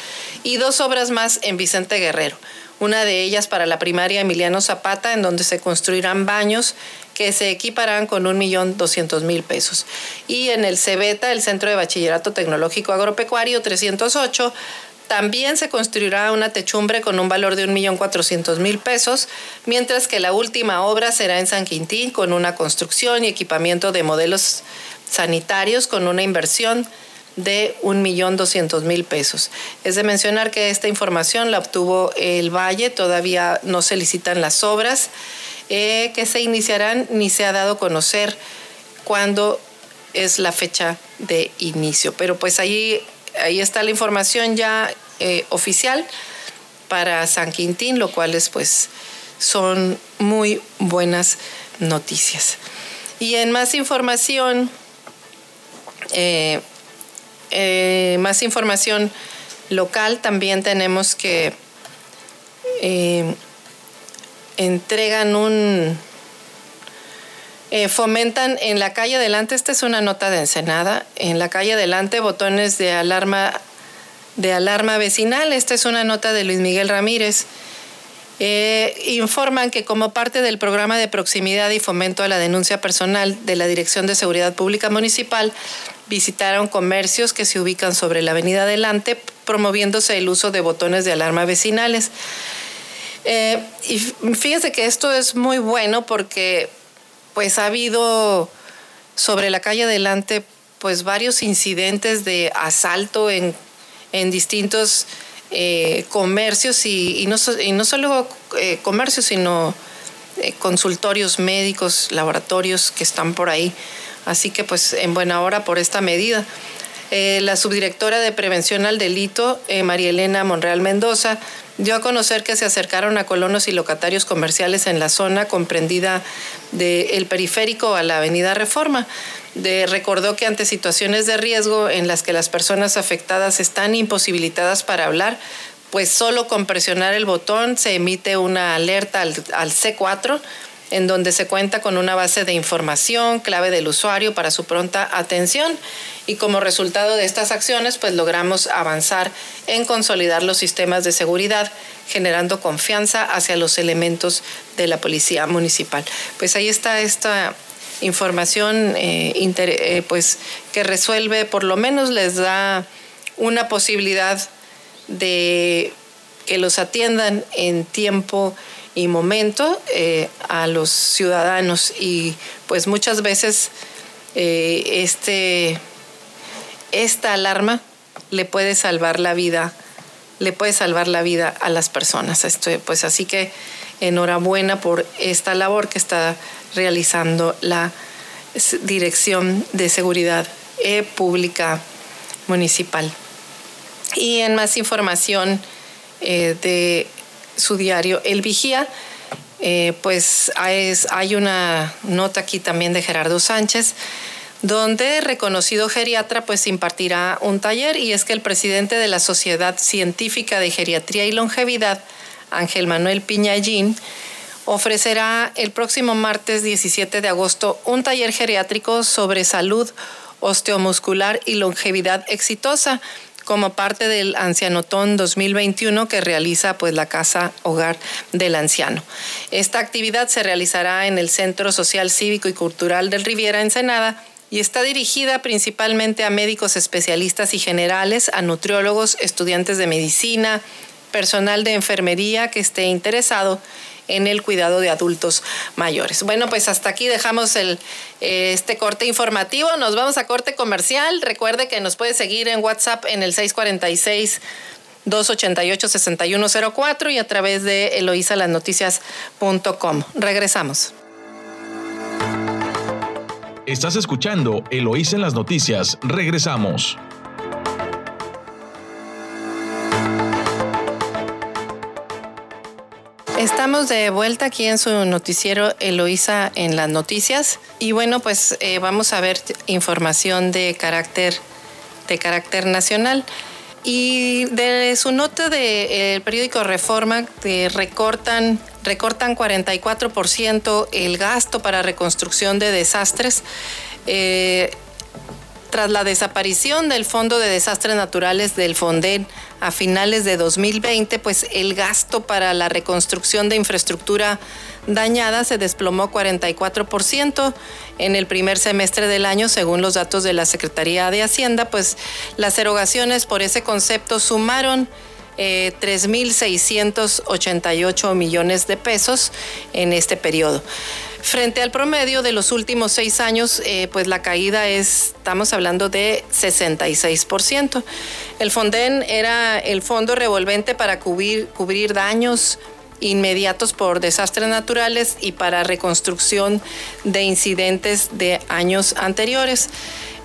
y dos obras más en Vicente Guerrero. Una de ellas para la primaria Emiliano Zapata, en donde se construirán baños que se equiparán con un millón doscientos mil pesos. Y en el CEBETA, el Centro de Bachillerato Tecnológico Agropecuario 308, también se construirá una techumbre con un valor de un millón cuatrocientos mil pesos, mientras que la última obra será en San Quintín con una construcción y equipamiento de modelos sanitarios con una inversión doscientos mil pesos. Es de mencionar que esta información la obtuvo el Valle, todavía no se licitan las obras. Eh, que se iniciarán ni se ha dado a conocer cuándo es la fecha de inicio. Pero pues ahí, ahí está la información ya eh, oficial para San Quintín, lo cual es pues son muy buenas noticias. Y en más información, eh, más información local, también tenemos que entregan un... Eh, fomentan en la calle adelante, esta es una nota de Ensenada, en la calle adelante botones de alarma, de alarma vecinal, esta es una nota de Luis Miguel Ramírez. Eh, informan que como parte del programa de proximidad y fomento a la denuncia personal de la Dirección de Seguridad Pública Municipal, visitaron comercios que se ubican sobre la avenida Adelante, promoviéndose el uso de botones de alarma vecinales. Eh, y fíjense que esto es muy bueno porque pues ha habido sobre la calle Adelante pues varios incidentes de asalto en, en distintos eh, comercios y, no, solo eh, comercios, sino consultorios médicos, laboratorios que están por ahí. Así que pues en buena hora por esta medida. Eh, la subdirectora de Prevención al Delito, eh, María Elena Monreal Mendoza, dio a conocer que se acercaron a colonos y locatarios comerciales en la zona comprendida del periférico a la Avenida Reforma. De, recordó que ante situaciones de riesgo en las que las personas afectadas están imposibilitadas para hablar, pues solo con presionar el botón se emite una alerta al, al C4 en donde se cuenta con una base de información, clave del usuario para su pronta atención y como resultado de estas acciones pues logramos avanzar en consolidar los sistemas de seguridad generando confianza hacia los elementos de la policía municipal. Pues ahí está esta información eh, eh, pues que resuelve, por lo menos les da una posibilidad de que los atiendan en tiempo y momento eh, a los ciudadanos y pues muchas veces eh, este, esta alarma le puede salvar la vida, le puede salvar la vida a las personas. Esto, pues así que enhorabuena por esta labor que está realizando la Dirección de Seguridad eh, Pública Municipal. Y en más información de su diario El Vigía. Eh, pues hay, hay una nota aquí también de Gerardo Sánchez donde reconocido geriatra pues impartirá un taller y es que el presidente de la Sociedad Científica de Geriatría y Longevidad, Ángel Manuel Piñallín, ofrecerá el próximo martes 17 de agosto un taller geriátrico sobre salud osteomuscular y longevidad exitosa como parte del Ancianotón 2021 que realiza pues la Casa Hogar del Anciano. Esta actividad se realizará en el Centro Social Cívico y Cultural del Riviera Ensenada y está dirigida principalmente a médicos especialistas y generales, a nutriólogos, estudiantes de medicina, personal de enfermería que esté interesado en el cuidado de adultos mayores. Bueno, pues hasta aquí dejamos el, este corte informativo. Nos vamos a corte comercial. Recuerde que nos puede seguir en WhatsApp en el 646. 288-6104 y a través de eloisalasnoticias.com. Regresamos. Estás escuchando Eloísa en las noticias. Regresamos. Estamos de vuelta aquí en su noticiero Eloísa en las noticias y bueno pues eh, vamos a ver información de carácter de carácter nacional y de su nota del periódico Reforma que recortan recortan 44% el gasto para reconstrucción de desastres. Eh, tras la desaparición del Fondo de Desastres Naturales del Fonden a finales de 2020, pues el gasto para la reconstrucción de infraestructura dañada se desplomó 44% en el primer semestre del año, según los datos de la Secretaría de Hacienda, pues las erogaciones por ese concepto sumaron 3.688 eh, millones de pesos en este periodo. Frente al promedio de los últimos seis años, eh, pues la caída es, estamos hablando de 66%. El Fonden era el fondo revolvente para cubrir, cubrir daños inmediatos por desastres naturales y para reconstrucción de incidentes de años anteriores.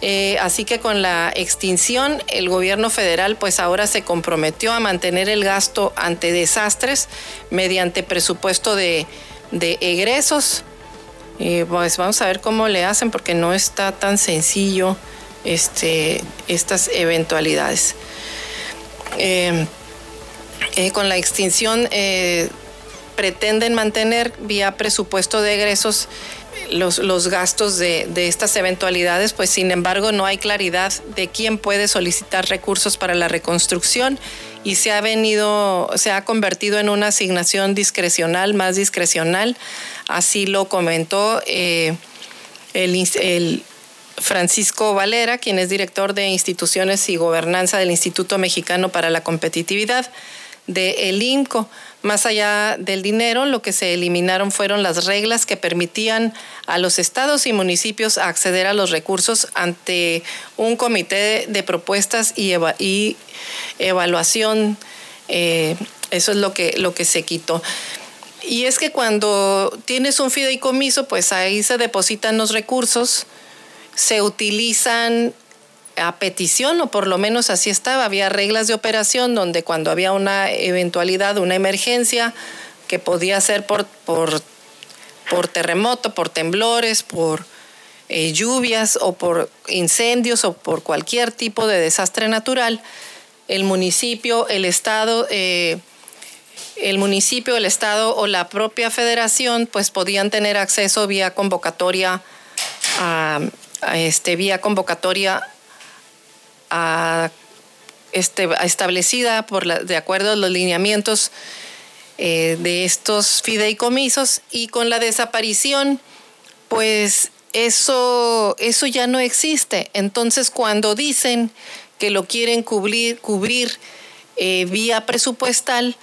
Eh, así que con la extinción, el gobierno federal pues ahora se comprometió a mantener el gasto ante desastres mediante presupuesto de, de egresos y pues vamos a ver cómo le hacen porque no está tan sencillo este, estas eventualidades. Eh, eh, con la extinción eh, pretenden mantener vía presupuesto de egresos los, los gastos de, de, estas eventualidades, pues sin embargo no hay claridad de quién puede solicitar recursos para la reconstrucción y se ha venido, se ha convertido en una asignación discrecional, más discrecional. Así lo comentó eh, el, Francisco Valera, quien es director de instituciones y gobernanza del Instituto Mexicano para la Competitividad de el INCO. Más allá del dinero, lo que se eliminaron fueron las reglas que permitían a los estados y municipios acceder a los recursos ante un comité de propuestas y, evaluación. Eh, eso es lo que, lo que se quitó. Y es que cuando tienes un fideicomiso, pues ahí se depositan los recursos, se utilizan a petición, o por lo menos así estaba. Había reglas de operación donde cuando había una eventualidad, una emergencia, que podía ser por, por, por terremoto, por temblores, por eh, lluvias o por incendios o por cualquier tipo de desastre natural, el municipio, el Estado, eh, el municipio, el Estado o la propia federación, pues podían tener acceso vía convocatoria a, este, vía convocatoria este, establecida por de acuerdo a los lineamientos eh, de estos fideicomisos y con la desaparición, pues eso, eso ya no existe. Entonces, cuando dicen que lo quieren cubrir, cubrir eh, vía presupuestal,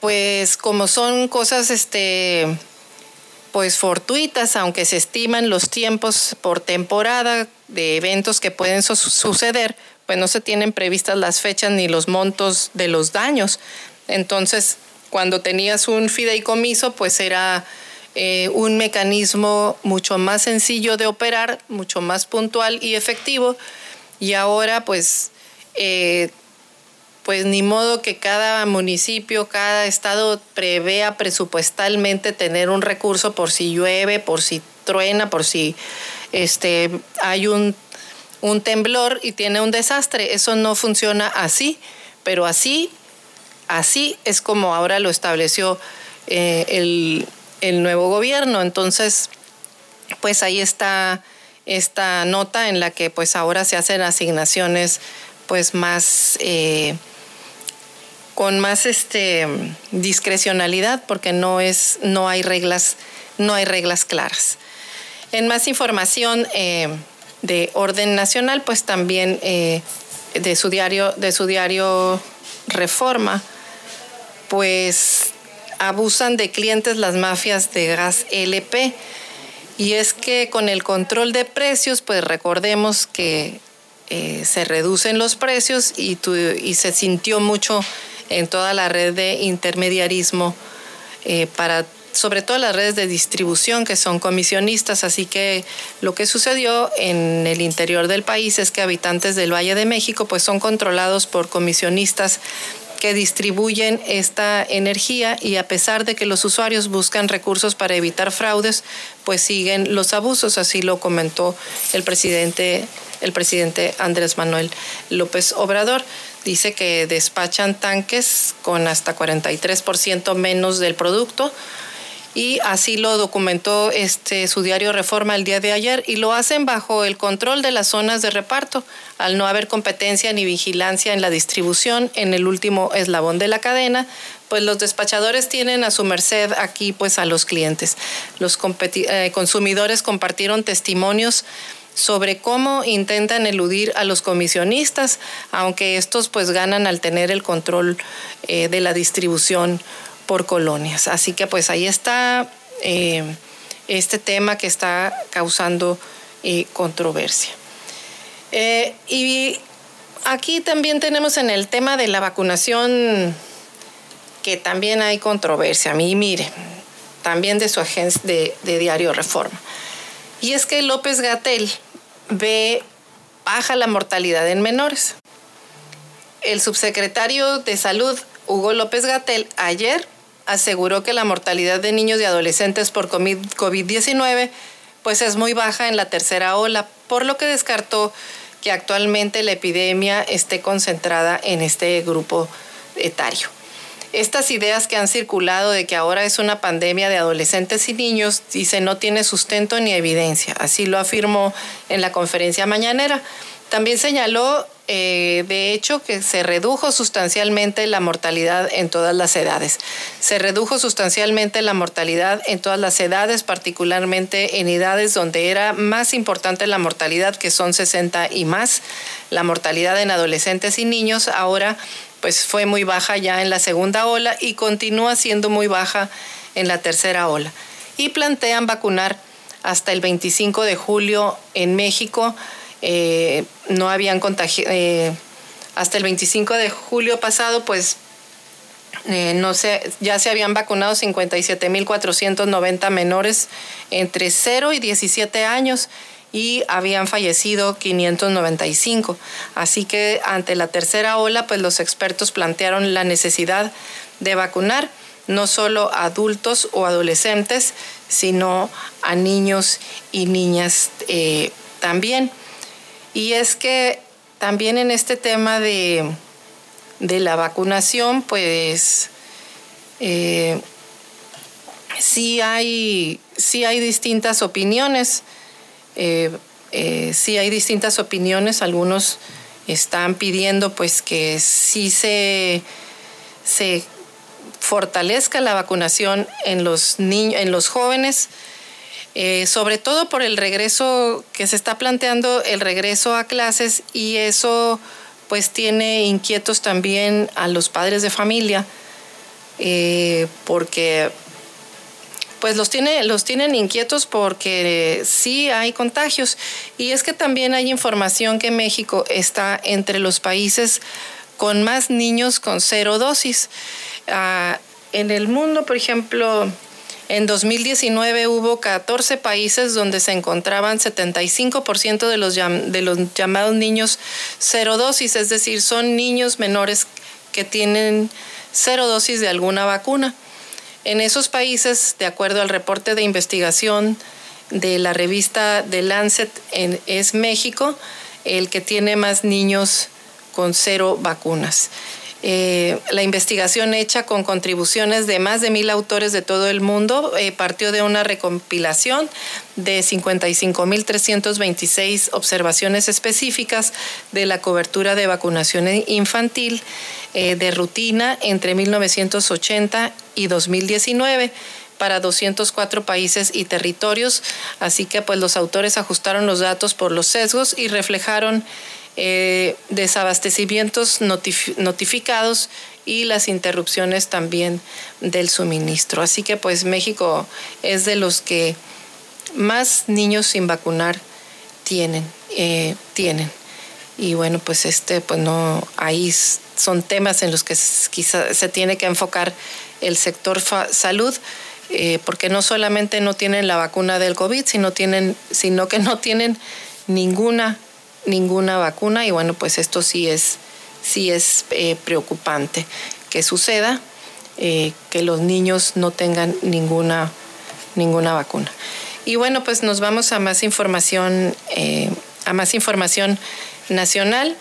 pues como son cosas este, pues fortuitas, aunque se estiman los tiempos por temporada de eventos que pueden suceder, pues no se tienen previstas las fechas ni los montos de los daños. Entonces, cuando tenías un fideicomiso, pues era eh, un mecanismo mucho más sencillo de operar, mucho más puntual y efectivo. Y ahora, pues, eh, pues ni modo que cada municipio, cada estado prevea presupuestalmente tener un recurso por si llueve, por si truena, por si este, hay un, un temblor y tiene un desastre. Eso no funciona así, pero así, así es como ahora lo estableció eh, el, el nuevo gobierno. Entonces, pues ahí está esta nota en la que pues ahora se hacen asignaciones pues más eh, con más este, discrecionalidad porque no, es, no, hay reglas, no hay reglas claras. En más información eh, de orden nacional, pues también eh, de, su diario, de su diario Reforma, pues abusan de clientes las mafias de gas LP. Y es que con el control de precios, pues recordemos que eh, se reducen los precios y, y se sintió mucho en toda la red de intermediarismo eh, para sobre todo las redes de distribución que son comisionistas, así que lo que sucedió en el interior del país es que habitantes del Valle de México pues son controlados por comisionistas que distribuyen esta energía y a pesar de que los usuarios buscan recursos para evitar fraudes, pues siguen los abusos, así lo comentó el presidente el presidente Andrés Manuel López Obrador. Dice que despachan tanques con hasta 43% menos del producto. Y así lo documentó este su diario Reforma el día de ayer y lo hacen bajo el control de las zonas de reparto al no haber competencia ni vigilancia en la distribución en el último eslabón de la cadena pues los despachadores tienen a su merced aquí pues a los clientes. Los eh, consumidores compartieron testimonios sobre cómo intentan eludir a los comisionistas, aunque estos pues ganan al tener el control eh, de la distribución por colonias. Así que pues ahí está eh, este tema que está causando eh, controversia. y aquí también tenemos en el tema de la vacunación que también hay controversia. A mí, mire, también de su agencia de, de Diario Reforma. Y es que López Gatel ve baja la mortalidad en menores. El subsecretario de Salud, Hugo López Gatel, ayer aseguró que la mortalidad de niños y adolescentes por COVID-19 pues es muy baja en la tercera ola, por lo que descartó que actualmente la epidemia esté concentrada en este grupo etario. Estas ideas que han circulado de que ahora es una pandemia de adolescentes y niños, dice, no tiene sustento ni evidencia. Así lo afirmó en la conferencia mañanera. También señaló, eh, de hecho, que se redujo sustancialmente la mortalidad en todas las edades. Se redujo sustancialmente la mortalidad en todas las edades, particularmente en edades donde era más importante la mortalidad, que son 60 y más. La mortalidad en adolescentes y niños ahora pues fue muy baja ya en la segunda ola y continúa siendo muy baja en la tercera ola. Y plantean vacunar hasta el 25 de julio en México eh, no habían contagiado, eh, hasta el 25 de julio pasado, pues eh, no sé, ya se habían vacunado 57.490 menores entre 0 y 17 años y habían fallecido 595. Así que ante la tercera ola, pues los expertos plantearon la necesidad de vacunar no solo a adultos o adolescentes, sino a niños y niñas también. Y es que también en este tema de, la vacunación, pues eh, sí, hay, sí hay distintas opiniones. Eh, eh, sí hay distintas opiniones. Algunos están pidiendo pues que sí se, se fortalezca la vacunación en los niños, en los jóvenes eh, sobre todo por el regreso que se está planteando, el regreso a clases y eso pues tiene inquietos también a los padres de familia, porque pues los, tiene, los tienen inquietos porque sí hay contagios. Y es que también hay información que México está entre los países con más niños con cero dosis. Ah, en el mundo, por ejemplo, en 2019 hubo 14 países donde se encontraban 75% de los, de los llamados niños cero dosis, es decir, son niños menores que tienen cero dosis de alguna vacuna. En esos países, de acuerdo al reporte de investigación de la revista The Lancet, es México el que tiene más niños con cero vacunas. Eh, la investigación hecha con contribuciones de más de mil autores de todo el mundo eh, partió de una recompilación de 55.326 observaciones específicas de la cobertura de vacunación infantil eh, de rutina entre 1980 y 2019 para 204 países y territorios, así que pues los autores ajustaron los datos por los sesgos y reflejaron eh, desabastecimientos notificados y las interrupciones también del suministro. Así que pues México es de los que más niños sin vacunar tienen, eh, tienen. Y bueno, pues este, pues no, ahí son temas en los que quizá se tiene que enfocar el sector salud, eh, porque no solamente no tienen la vacuna del COVID, sino, tienen, sino que no tienen ninguna ninguna vacuna y bueno, pues esto sí es, sí es eh, preocupante que suceda, eh, que los niños no tengan ninguna, ninguna vacuna. Y bueno, pues nos vamos a más información, eh, a más información nacional.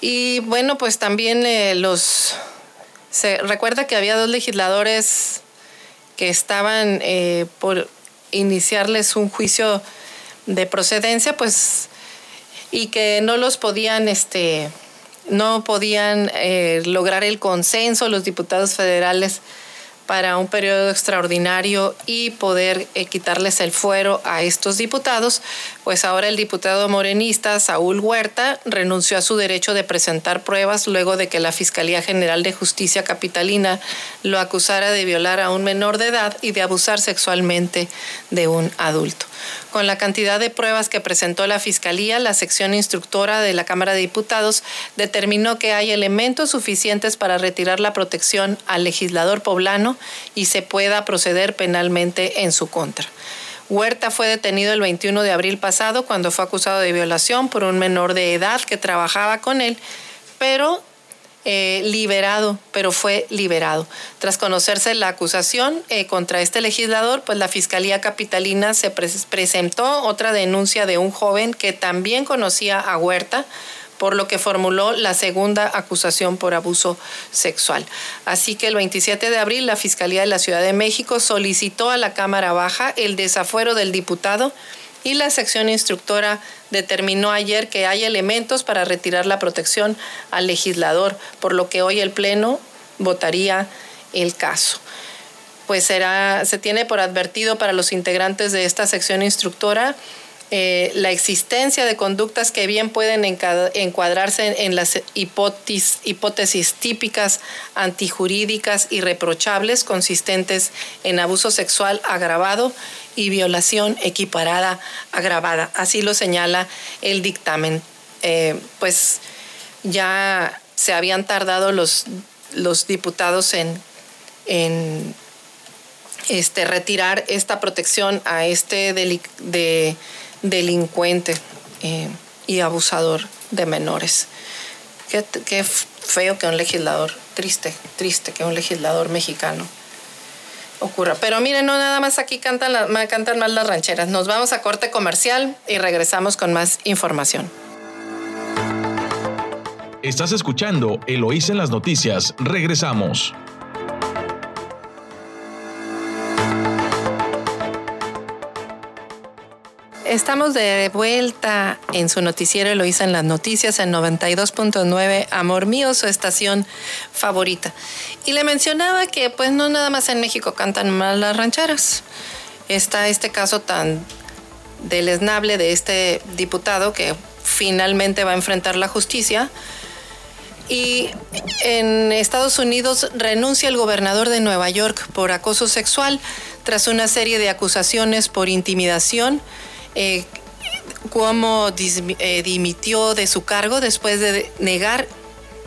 Y bueno, pues también los... Se recuerda que había dos legisladores que estaban por iniciarles un juicio de procedencia, pues y que no los podían, este, no podían eh, lograr el consenso los diputados federales para un periodo extraordinario y poder eh, quitarles el fuero a estos diputados, pues ahora el diputado morenista Saúl Huerta renunció a su derecho de presentar pruebas luego de que la Fiscalía General de Justicia Capitalina lo acusara de violar a un menor de edad y de abusar sexualmente de un adulto. Con la cantidad de pruebas que presentó la Fiscalía, la sección instructora de la Cámara de Diputados determinó que hay elementos suficientes para retirar la protección al legislador poblano y se pueda proceder penalmente en su contra. Huerta fue detenido el 21 de abril pasado cuando fue acusado de violación por un menor de edad que trabajaba con él, pero eh, liberado, pero fue liberado. Tras conocerse la acusación eh, contra este legislador, pues la Fiscalía Capitalina se presentó otra denuncia de un joven que también conocía a Huerta por lo que formuló la segunda acusación por abuso sexual. Así que el 27 de abril la Fiscalía de la Ciudad de México solicitó a la Cámara Baja el desafuero del diputado y la sección instructora determinó ayer que hay elementos para retirar la protección al legislador, por lo que hoy el Pleno votaría el caso. Pues será, se tiene por advertido para los integrantes de esta sección instructora eh, la existencia de conductas que bien pueden encuadrarse en, las hipótesis, típicas antijurídicas y reprochables consistentes en abuso sexual agravado y violación equiparada agravada. Así lo señala el dictamen. Eh, pues ya se habían tardado los, los diputados en, en este, retirar esta protección a este de delincuente eh, y abusador de menores. Qué, feo que un legislador, triste, triste que un legislador mexicano ocurra. Pero miren, no nada más aquí cantan, la, cantan más las rancheras. Nos vamos a corte comercial y regresamos con más información. Estás escuchando Eloís en las noticias. Regresamos. Estamos de vuelta en su noticiero Eloísa en las noticias en 92.9 Amor Mío, su estación favorita. Y le mencionaba que pues no nada más en México cantan mal las rancheras. Está este caso tan deleznable de este diputado que finalmente va a enfrentar la justicia. Y en Estados Unidos renuncia el gobernador de Nueva York por acoso sexual tras una serie de acusaciones por intimidación eh, eh, dimitió de su cargo después de negar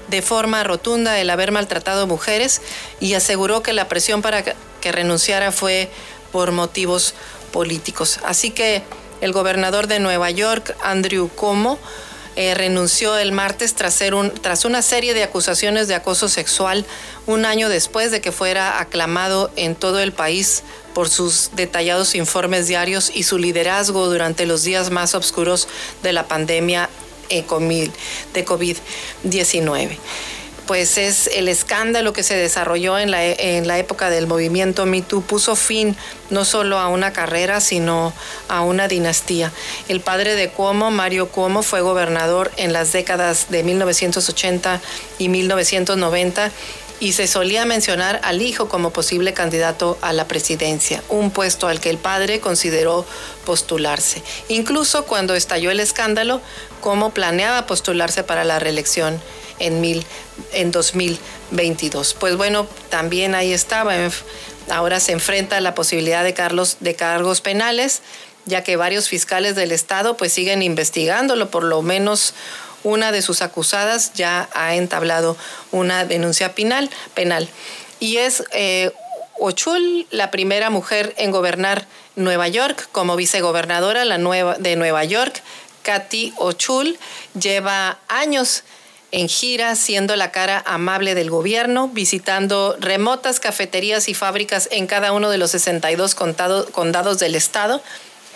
de forma rotunda el haber maltratado mujeres y aseguró que la presión para que renunciara fue por motivos políticos. Así que el gobernador de Nueva York, Andrew Cuomo, eh, renunció el martes tras, un, tras una serie de acusaciones de acoso sexual un año después de que fuera aclamado en todo el país por sus detallados informes diarios y su liderazgo durante los días más oscuros de la pandemia eh, de COVID-19 pues es el escándalo que se desarrolló en la, en la época del movimiento MeToo, puso fin no solo a una carrera, sino a una dinastía. El padre de Cuomo, Mario Cuomo, fue gobernador en las décadas de 1980 y 1990 y se solía mencionar al hijo como posible candidato a la presidencia, un puesto al que el padre consideró postularse. Incluso cuando estalló el escándalo, Cuomo planeaba postularse para la reelección en, mil, en 2022. Pues bueno, también ahí estaba. Ahora se enfrenta a la posibilidad de, cargos, de cargos penales, ya que varios fiscales del Estado pues siguen investigándolo, por lo menos una de sus acusadas ya ha entablado una denuncia penal. penal. Y es eh, Ochul la primera mujer en gobernar Nueva York como vicegobernadora la nueva, de Nueva York. Katy Ochul lleva años en gira, siendo la cara amable del gobierno, visitando remotas cafeterías y fábricas en cada uno de los 62 condados del estado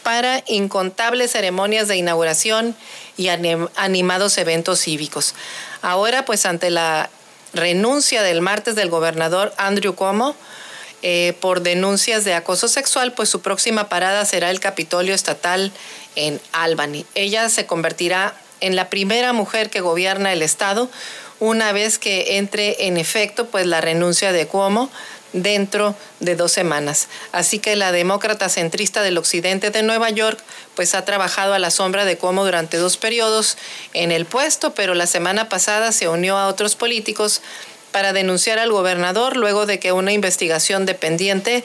para incontables ceremonias de inauguración y animados eventos cívicos. Ahora, pues ante la renuncia del martes del gobernador Andrew Cuomo, eh, por denuncias de acoso sexual, pues su próxima parada será el Capitolio Estatal en Albany. Ella se convertirá en la primera mujer que gobierna el Estado una vez que entre en efecto pues la renuncia de Cuomo dentro de dos semanas. Así que la demócrata centrista del occidente de Nueva York pues ha trabajado a la sombra de Cuomo durante dos periodos en el puesto, pero la semana pasada se unió a otros políticos para denunciar al gobernador luego de que una investigación dependiente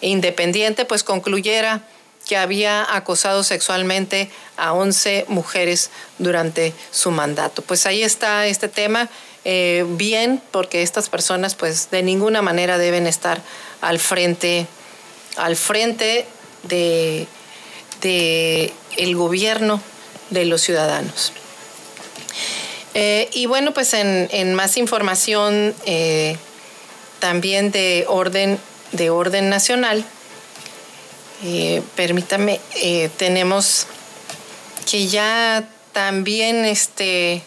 independiente pues concluyera que había acosado sexualmente a 11 mujeres durante su mandato. Pues ahí está este tema. Eh, bien, porque estas personas pues de ninguna manera deben estar al frente, al frente de, el gobierno de los ciudadanos. Eh, y bueno, pues en, más información eh, también de orden, de orden nacional, permítame, tenemos que ya también este,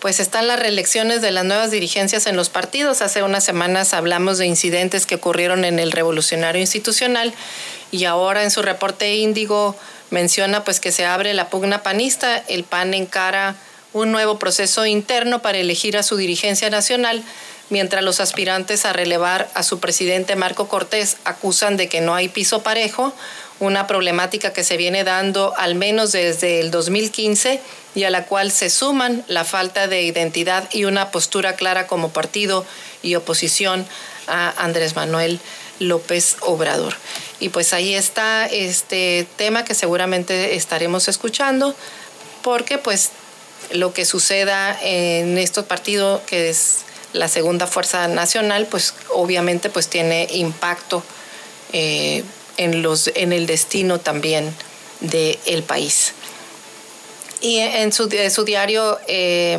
pues están las reelecciones de las nuevas dirigencias en los partidos. Hace unas semanas hablamos de incidentes que ocurrieron en el revolucionario institucional y ahora en su reporte índigo menciona pues que se abre la pugna panista, el PAN encara un nuevo proceso interno para elegir a su dirigencia nacional, mientras los aspirantes a relevar a su presidente Marco Cortés acusan de que no hay piso parejo, una problemática que se viene dando al menos desde el 2015 y a la cual se suman la falta de identidad y una postura clara como partido y oposición a Andrés Manuel López Obrador. Y pues ahí está este tema que seguramente estaremos escuchando, porque pues lo que suceda en estos partidos, que es la segunda fuerza nacional, pues obviamente pues tiene impacto eh, en, los, en el destino también del país. Y en su, su diario eh,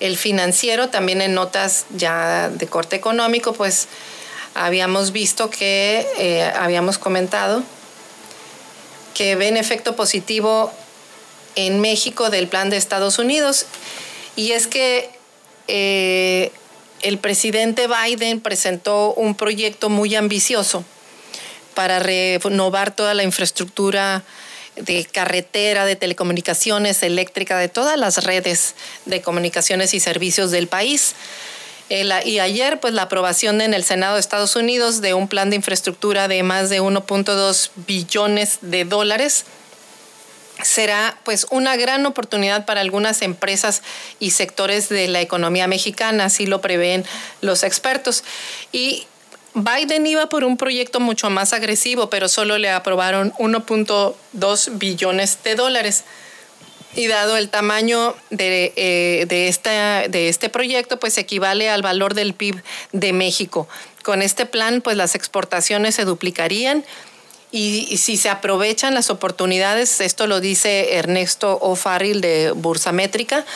El Financiero, también en notas ya de corte económico, pues habíamos visto que, eh, habíamos comentado, que ven efecto positivo en México del plan de Estados Unidos. Y es que eh, el presidente Biden presentó un proyecto muy ambicioso para renovar toda la infraestructura de carretera, de telecomunicaciones, eléctrica, de todas las redes de comunicaciones y servicios del país. y ayer, pues la aprobación en el Senado de Estados Unidos de un plan de infraestructura de más de 1.2 billones de dólares será pues una gran oportunidad para algunas empresas y sectores de la economía mexicana, así lo prevén los expertos. Y Biden iba por un proyecto mucho más agresivo, pero solo le aprobaron 1.2 billones de dólares. Y dado el tamaño de, eh, de, de este proyecto, pues equivale al valor del PIB de México. Con este plan, pues las exportaciones se duplicarían y, si se aprovechan las oportunidades, esto lo dice Ernesto O'Farrill de Bursamétrica,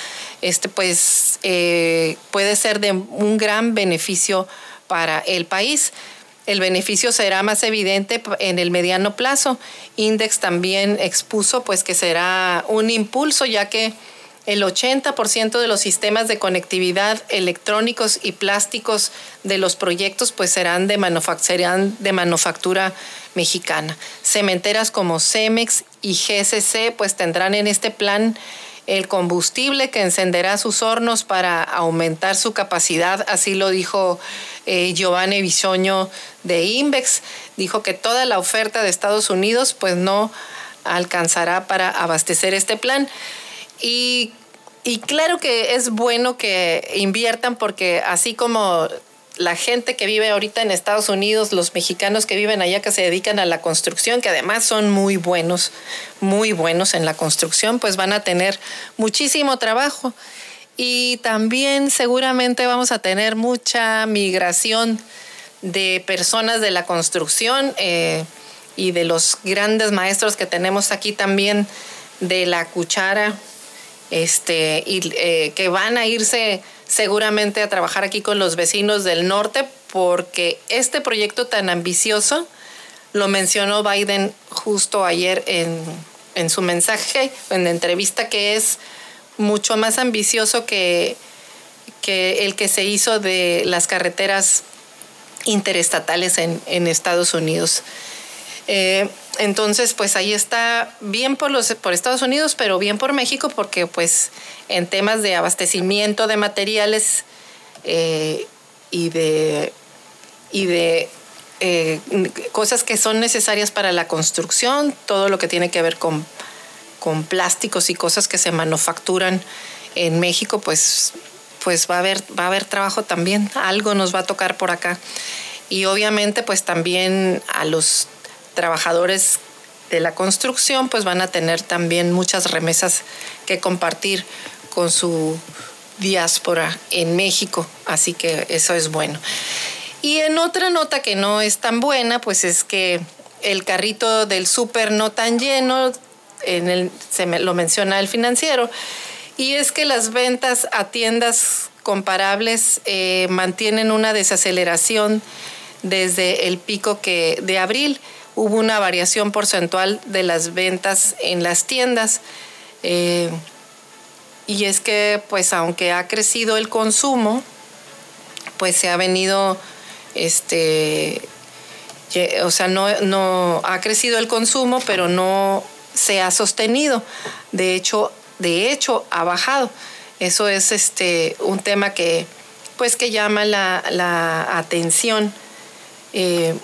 este pues eh, puede ser de un gran beneficio para el país. El beneficio será más evidente en el mediano plazo. Index también expuso pues que será un impulso ya que el 80% de los sistemas de conectividad electrónicos y plásticos de los proyectos pues serán de, serán de manufactura mexicana. Cementeras como Cemex y GCC pues tendrán en este plan el combustible que encenderá sus hornos para aumentar su capacidad, así lo dijo eh, Giovanni Bisoño de Invex, dijo que toda la oferta de Estados Unidos pues no alcanzará para abastecer este plan. Y, y claro que es bueno que inviertan porque así como la gente que vive ahorita en Estados Unidos, los mexicanos que viven allá, que se dedican a la construcción, que además son muy buenos, muy buenos en la construcción, pues van a tener muchísimo trabajo. Y también seguramente vamos a tener mucha migración de personas de la construcción eh, y de los grandes maestros que tenemos aquí también de la cuchara, este, y eh, que van a irse seguramente a trabajar aquí con los vecinos del norte porque este proyecto tan ambicioso lo mencionó Biden justo ayer en, en su mensaje, en la entrevista, que es mucho más ambicioso que, que el que se hizo de las carreteras interestatales en, en Estados Unidos. Eh, entonces, pues ahí está bien por, los, por Estados Unidos, pero bien por México, porque pues en temas de abastecimiento de materiales eh, y de, y de eh, cosas que son necesarias para la construcción, todo lo que tiene que ver con, con plásticos y cosas que se manufacturan en México, pues, pues va, a haber, va a haber trabajo también, algo nos va a tocar por acá. Y obviamente pues también a los trabajadores de la construcción pues van a tener también muchas remesas que compartir con su diáspora en México, así que eso es bueno. Y en otra nota que no es tan buena, pues es que el carrito del súper no tan lleno, se me, lo menciona el financiero, y es que las ventas a tiendas comparables eh, mantienen una desaceleración desde el pico que de abril hubo una variación porcentual de las ventas en las tiendas. Eh, y es que pues aunque ha crecido el consumo, pues se ha venido, este, o sea, no, no ha crecido el consumo, pero no se ha sostenido. De hecho, de hecho ha bajado. Eso es este, un tema que, pues, que llama la, atención. Eh,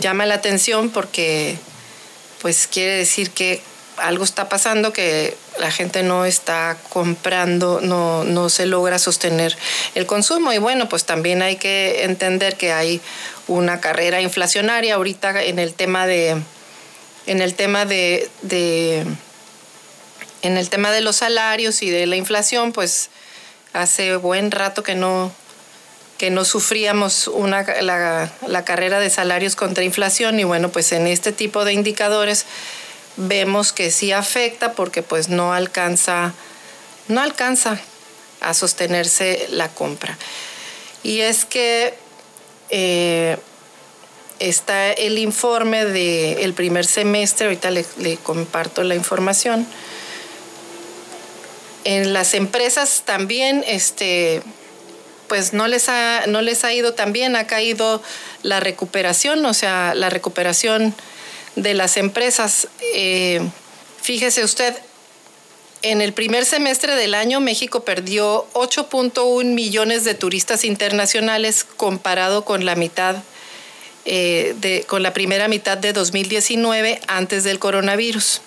llama la atención porque pues quiere decir que algo está pasando que la gente no está comprando, no, no se logra sostener el consumo. Y bueno, pues también hay que entender que hay una carrera inflacionaria ahorita en el tema de en el tema de, en el tema de los salarios y de la inflación, pues hace buen rato que no que no sufríamos una, la, la carrera de salarios contra inflación y bueno, pues en este tipo de indicadores vemos que sí afecta porque pues no alcanza, no alcanza a sostenerse la compra. Y es que eh, está el informe del primer semestre, ahorita le, comparto la información. En las empresas también, este, pues no les, ha, no les ha ido tan bien, ha caído la recuperación, o sea, la recuperación de las empresas. Eh, fíjese usted, en el primer semestre del año México perdió 8.1 millones de turistas internacionales comparado con la mitad eh, con la primera mitad de 2019 antes del coronavirus.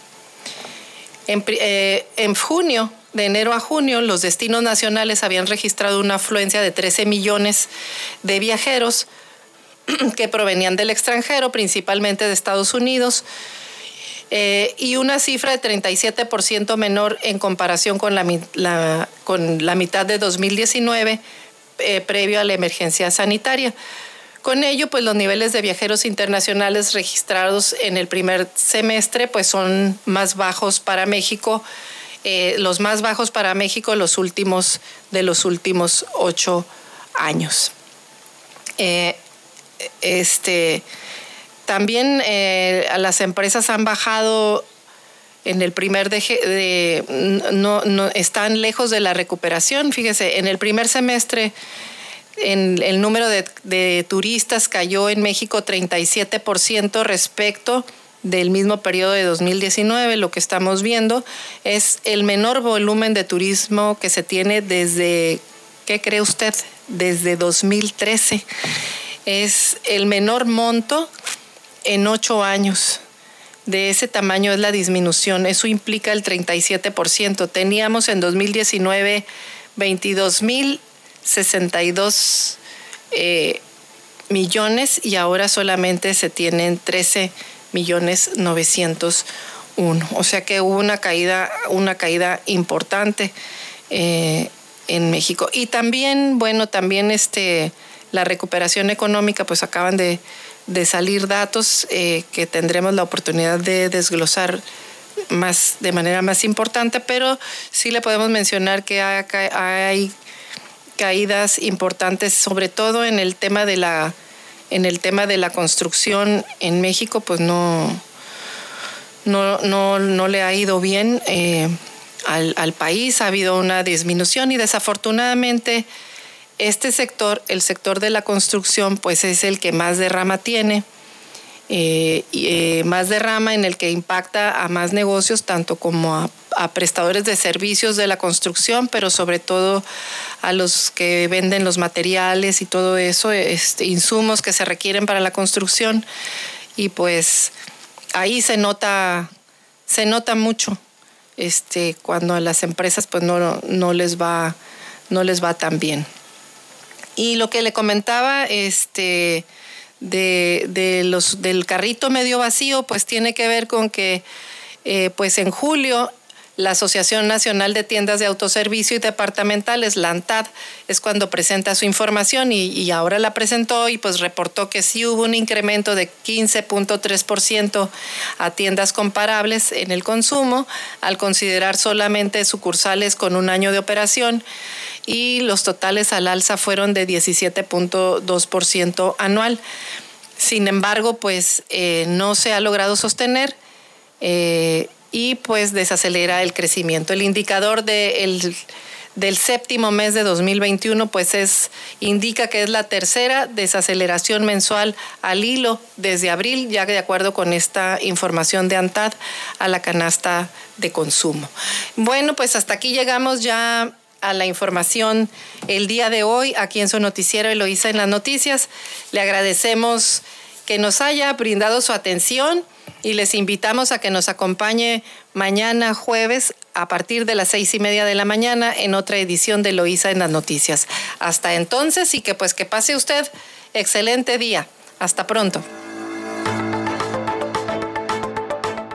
En, eh, en, junio, de enero a junio, los destinos nacionales habían registrado una afluencia de 13 millones de viajeros, que provenían del extranjero, principalmente de Estados Unidos, eh, y una cifra de 37% menor en comparación con la, con la mitad de 2019, eh, previo a la emergencia sanitaria. Con ello, pues los niveles de viajeros internacionales registrados en el primer semestre pues son más bajos para México, eh, los más bajos para México los últimos de los últimos ocho años este, también eh, las empresas han bajado en el primer de, no, no, están lejos de la recuperación. Fíjese, en el primer semestre en, el número de, turistas cayó en México 37% respecto del mismo periodo de 2019. Lo que estamos viendo es el menor volumen de turismo que se tiene desde, ¿qué cree usted? Desde 2013 es el menor monto en ocho años. De ese tamaño es la disminución. Eso implica el 37%. Teníamos en 2019 22.062 eh, millones y ahora solamente se tienen 13 millones 901. O sea que hubo una caída, una caída importante eh, en México. Y también, bueno, también este la recuperación económica, pues acaban de, salir datos eh, que tendremos la oportunidad de desglosar más, de manera más importante, pero sí le podemos mencionar que hay, caídas importantes, sobre todo en el tema de la, en el tema de la construcción en México, pues no, no, no, le ha ido bien eh, al, al país, ha habido una disminución y desafortunadamente este sector, el sector de la construcción, pues es el que más derrama tiene, eh, eh, más derrama en el que impacta a más negocios, tanto como a, prestadores de servicios de la construcción, pero sobre todo a los que venden los materiales y todo eso, este, insumos que se requieren para la construcción. Y pues ahí se nota, se nota mucho este, cuando a las empresas pues no, no, les va, no les va tan bien. Y lo que le comentaba este, de, los, del carrito medio vacío, pues tiene que ver con que eh, pues en julio la Asociación Nacional de Tiendas de Autoservicio y Departamentales, la ANTAD, es cuando presenta su información y, ahora la presentó y pues reportó que sí hubo un incremento de 15.3% a tiendas comparables en el consumo al considerar solamente sucursales con un año de operación y los totales al alza fueron de 17.2% anual. Sin embargo, pues eh, no se ha logrado sostener eh, y pues desacelera el crecimiento. El indicador del séptimo mes de 2021 pues es indica que es la tercera desaceleración mensual al hilo desde abril, ya de acuerdo con esta información de ANTAD a la canasta de consumo. Bueno, pues hasta aquí llegamos ya a la información el día de hoy aquí en su noticiero Eloísa en las noticias. Le agradecemos que nos haya brindado su atención y les invitamos a que nos acompañe mañana jueves a partir de las seis y media de la mañana en otra edición de Eloísa en las noticias. Hasta entonces y que pues que pase usted excelente día. Hasta pronto.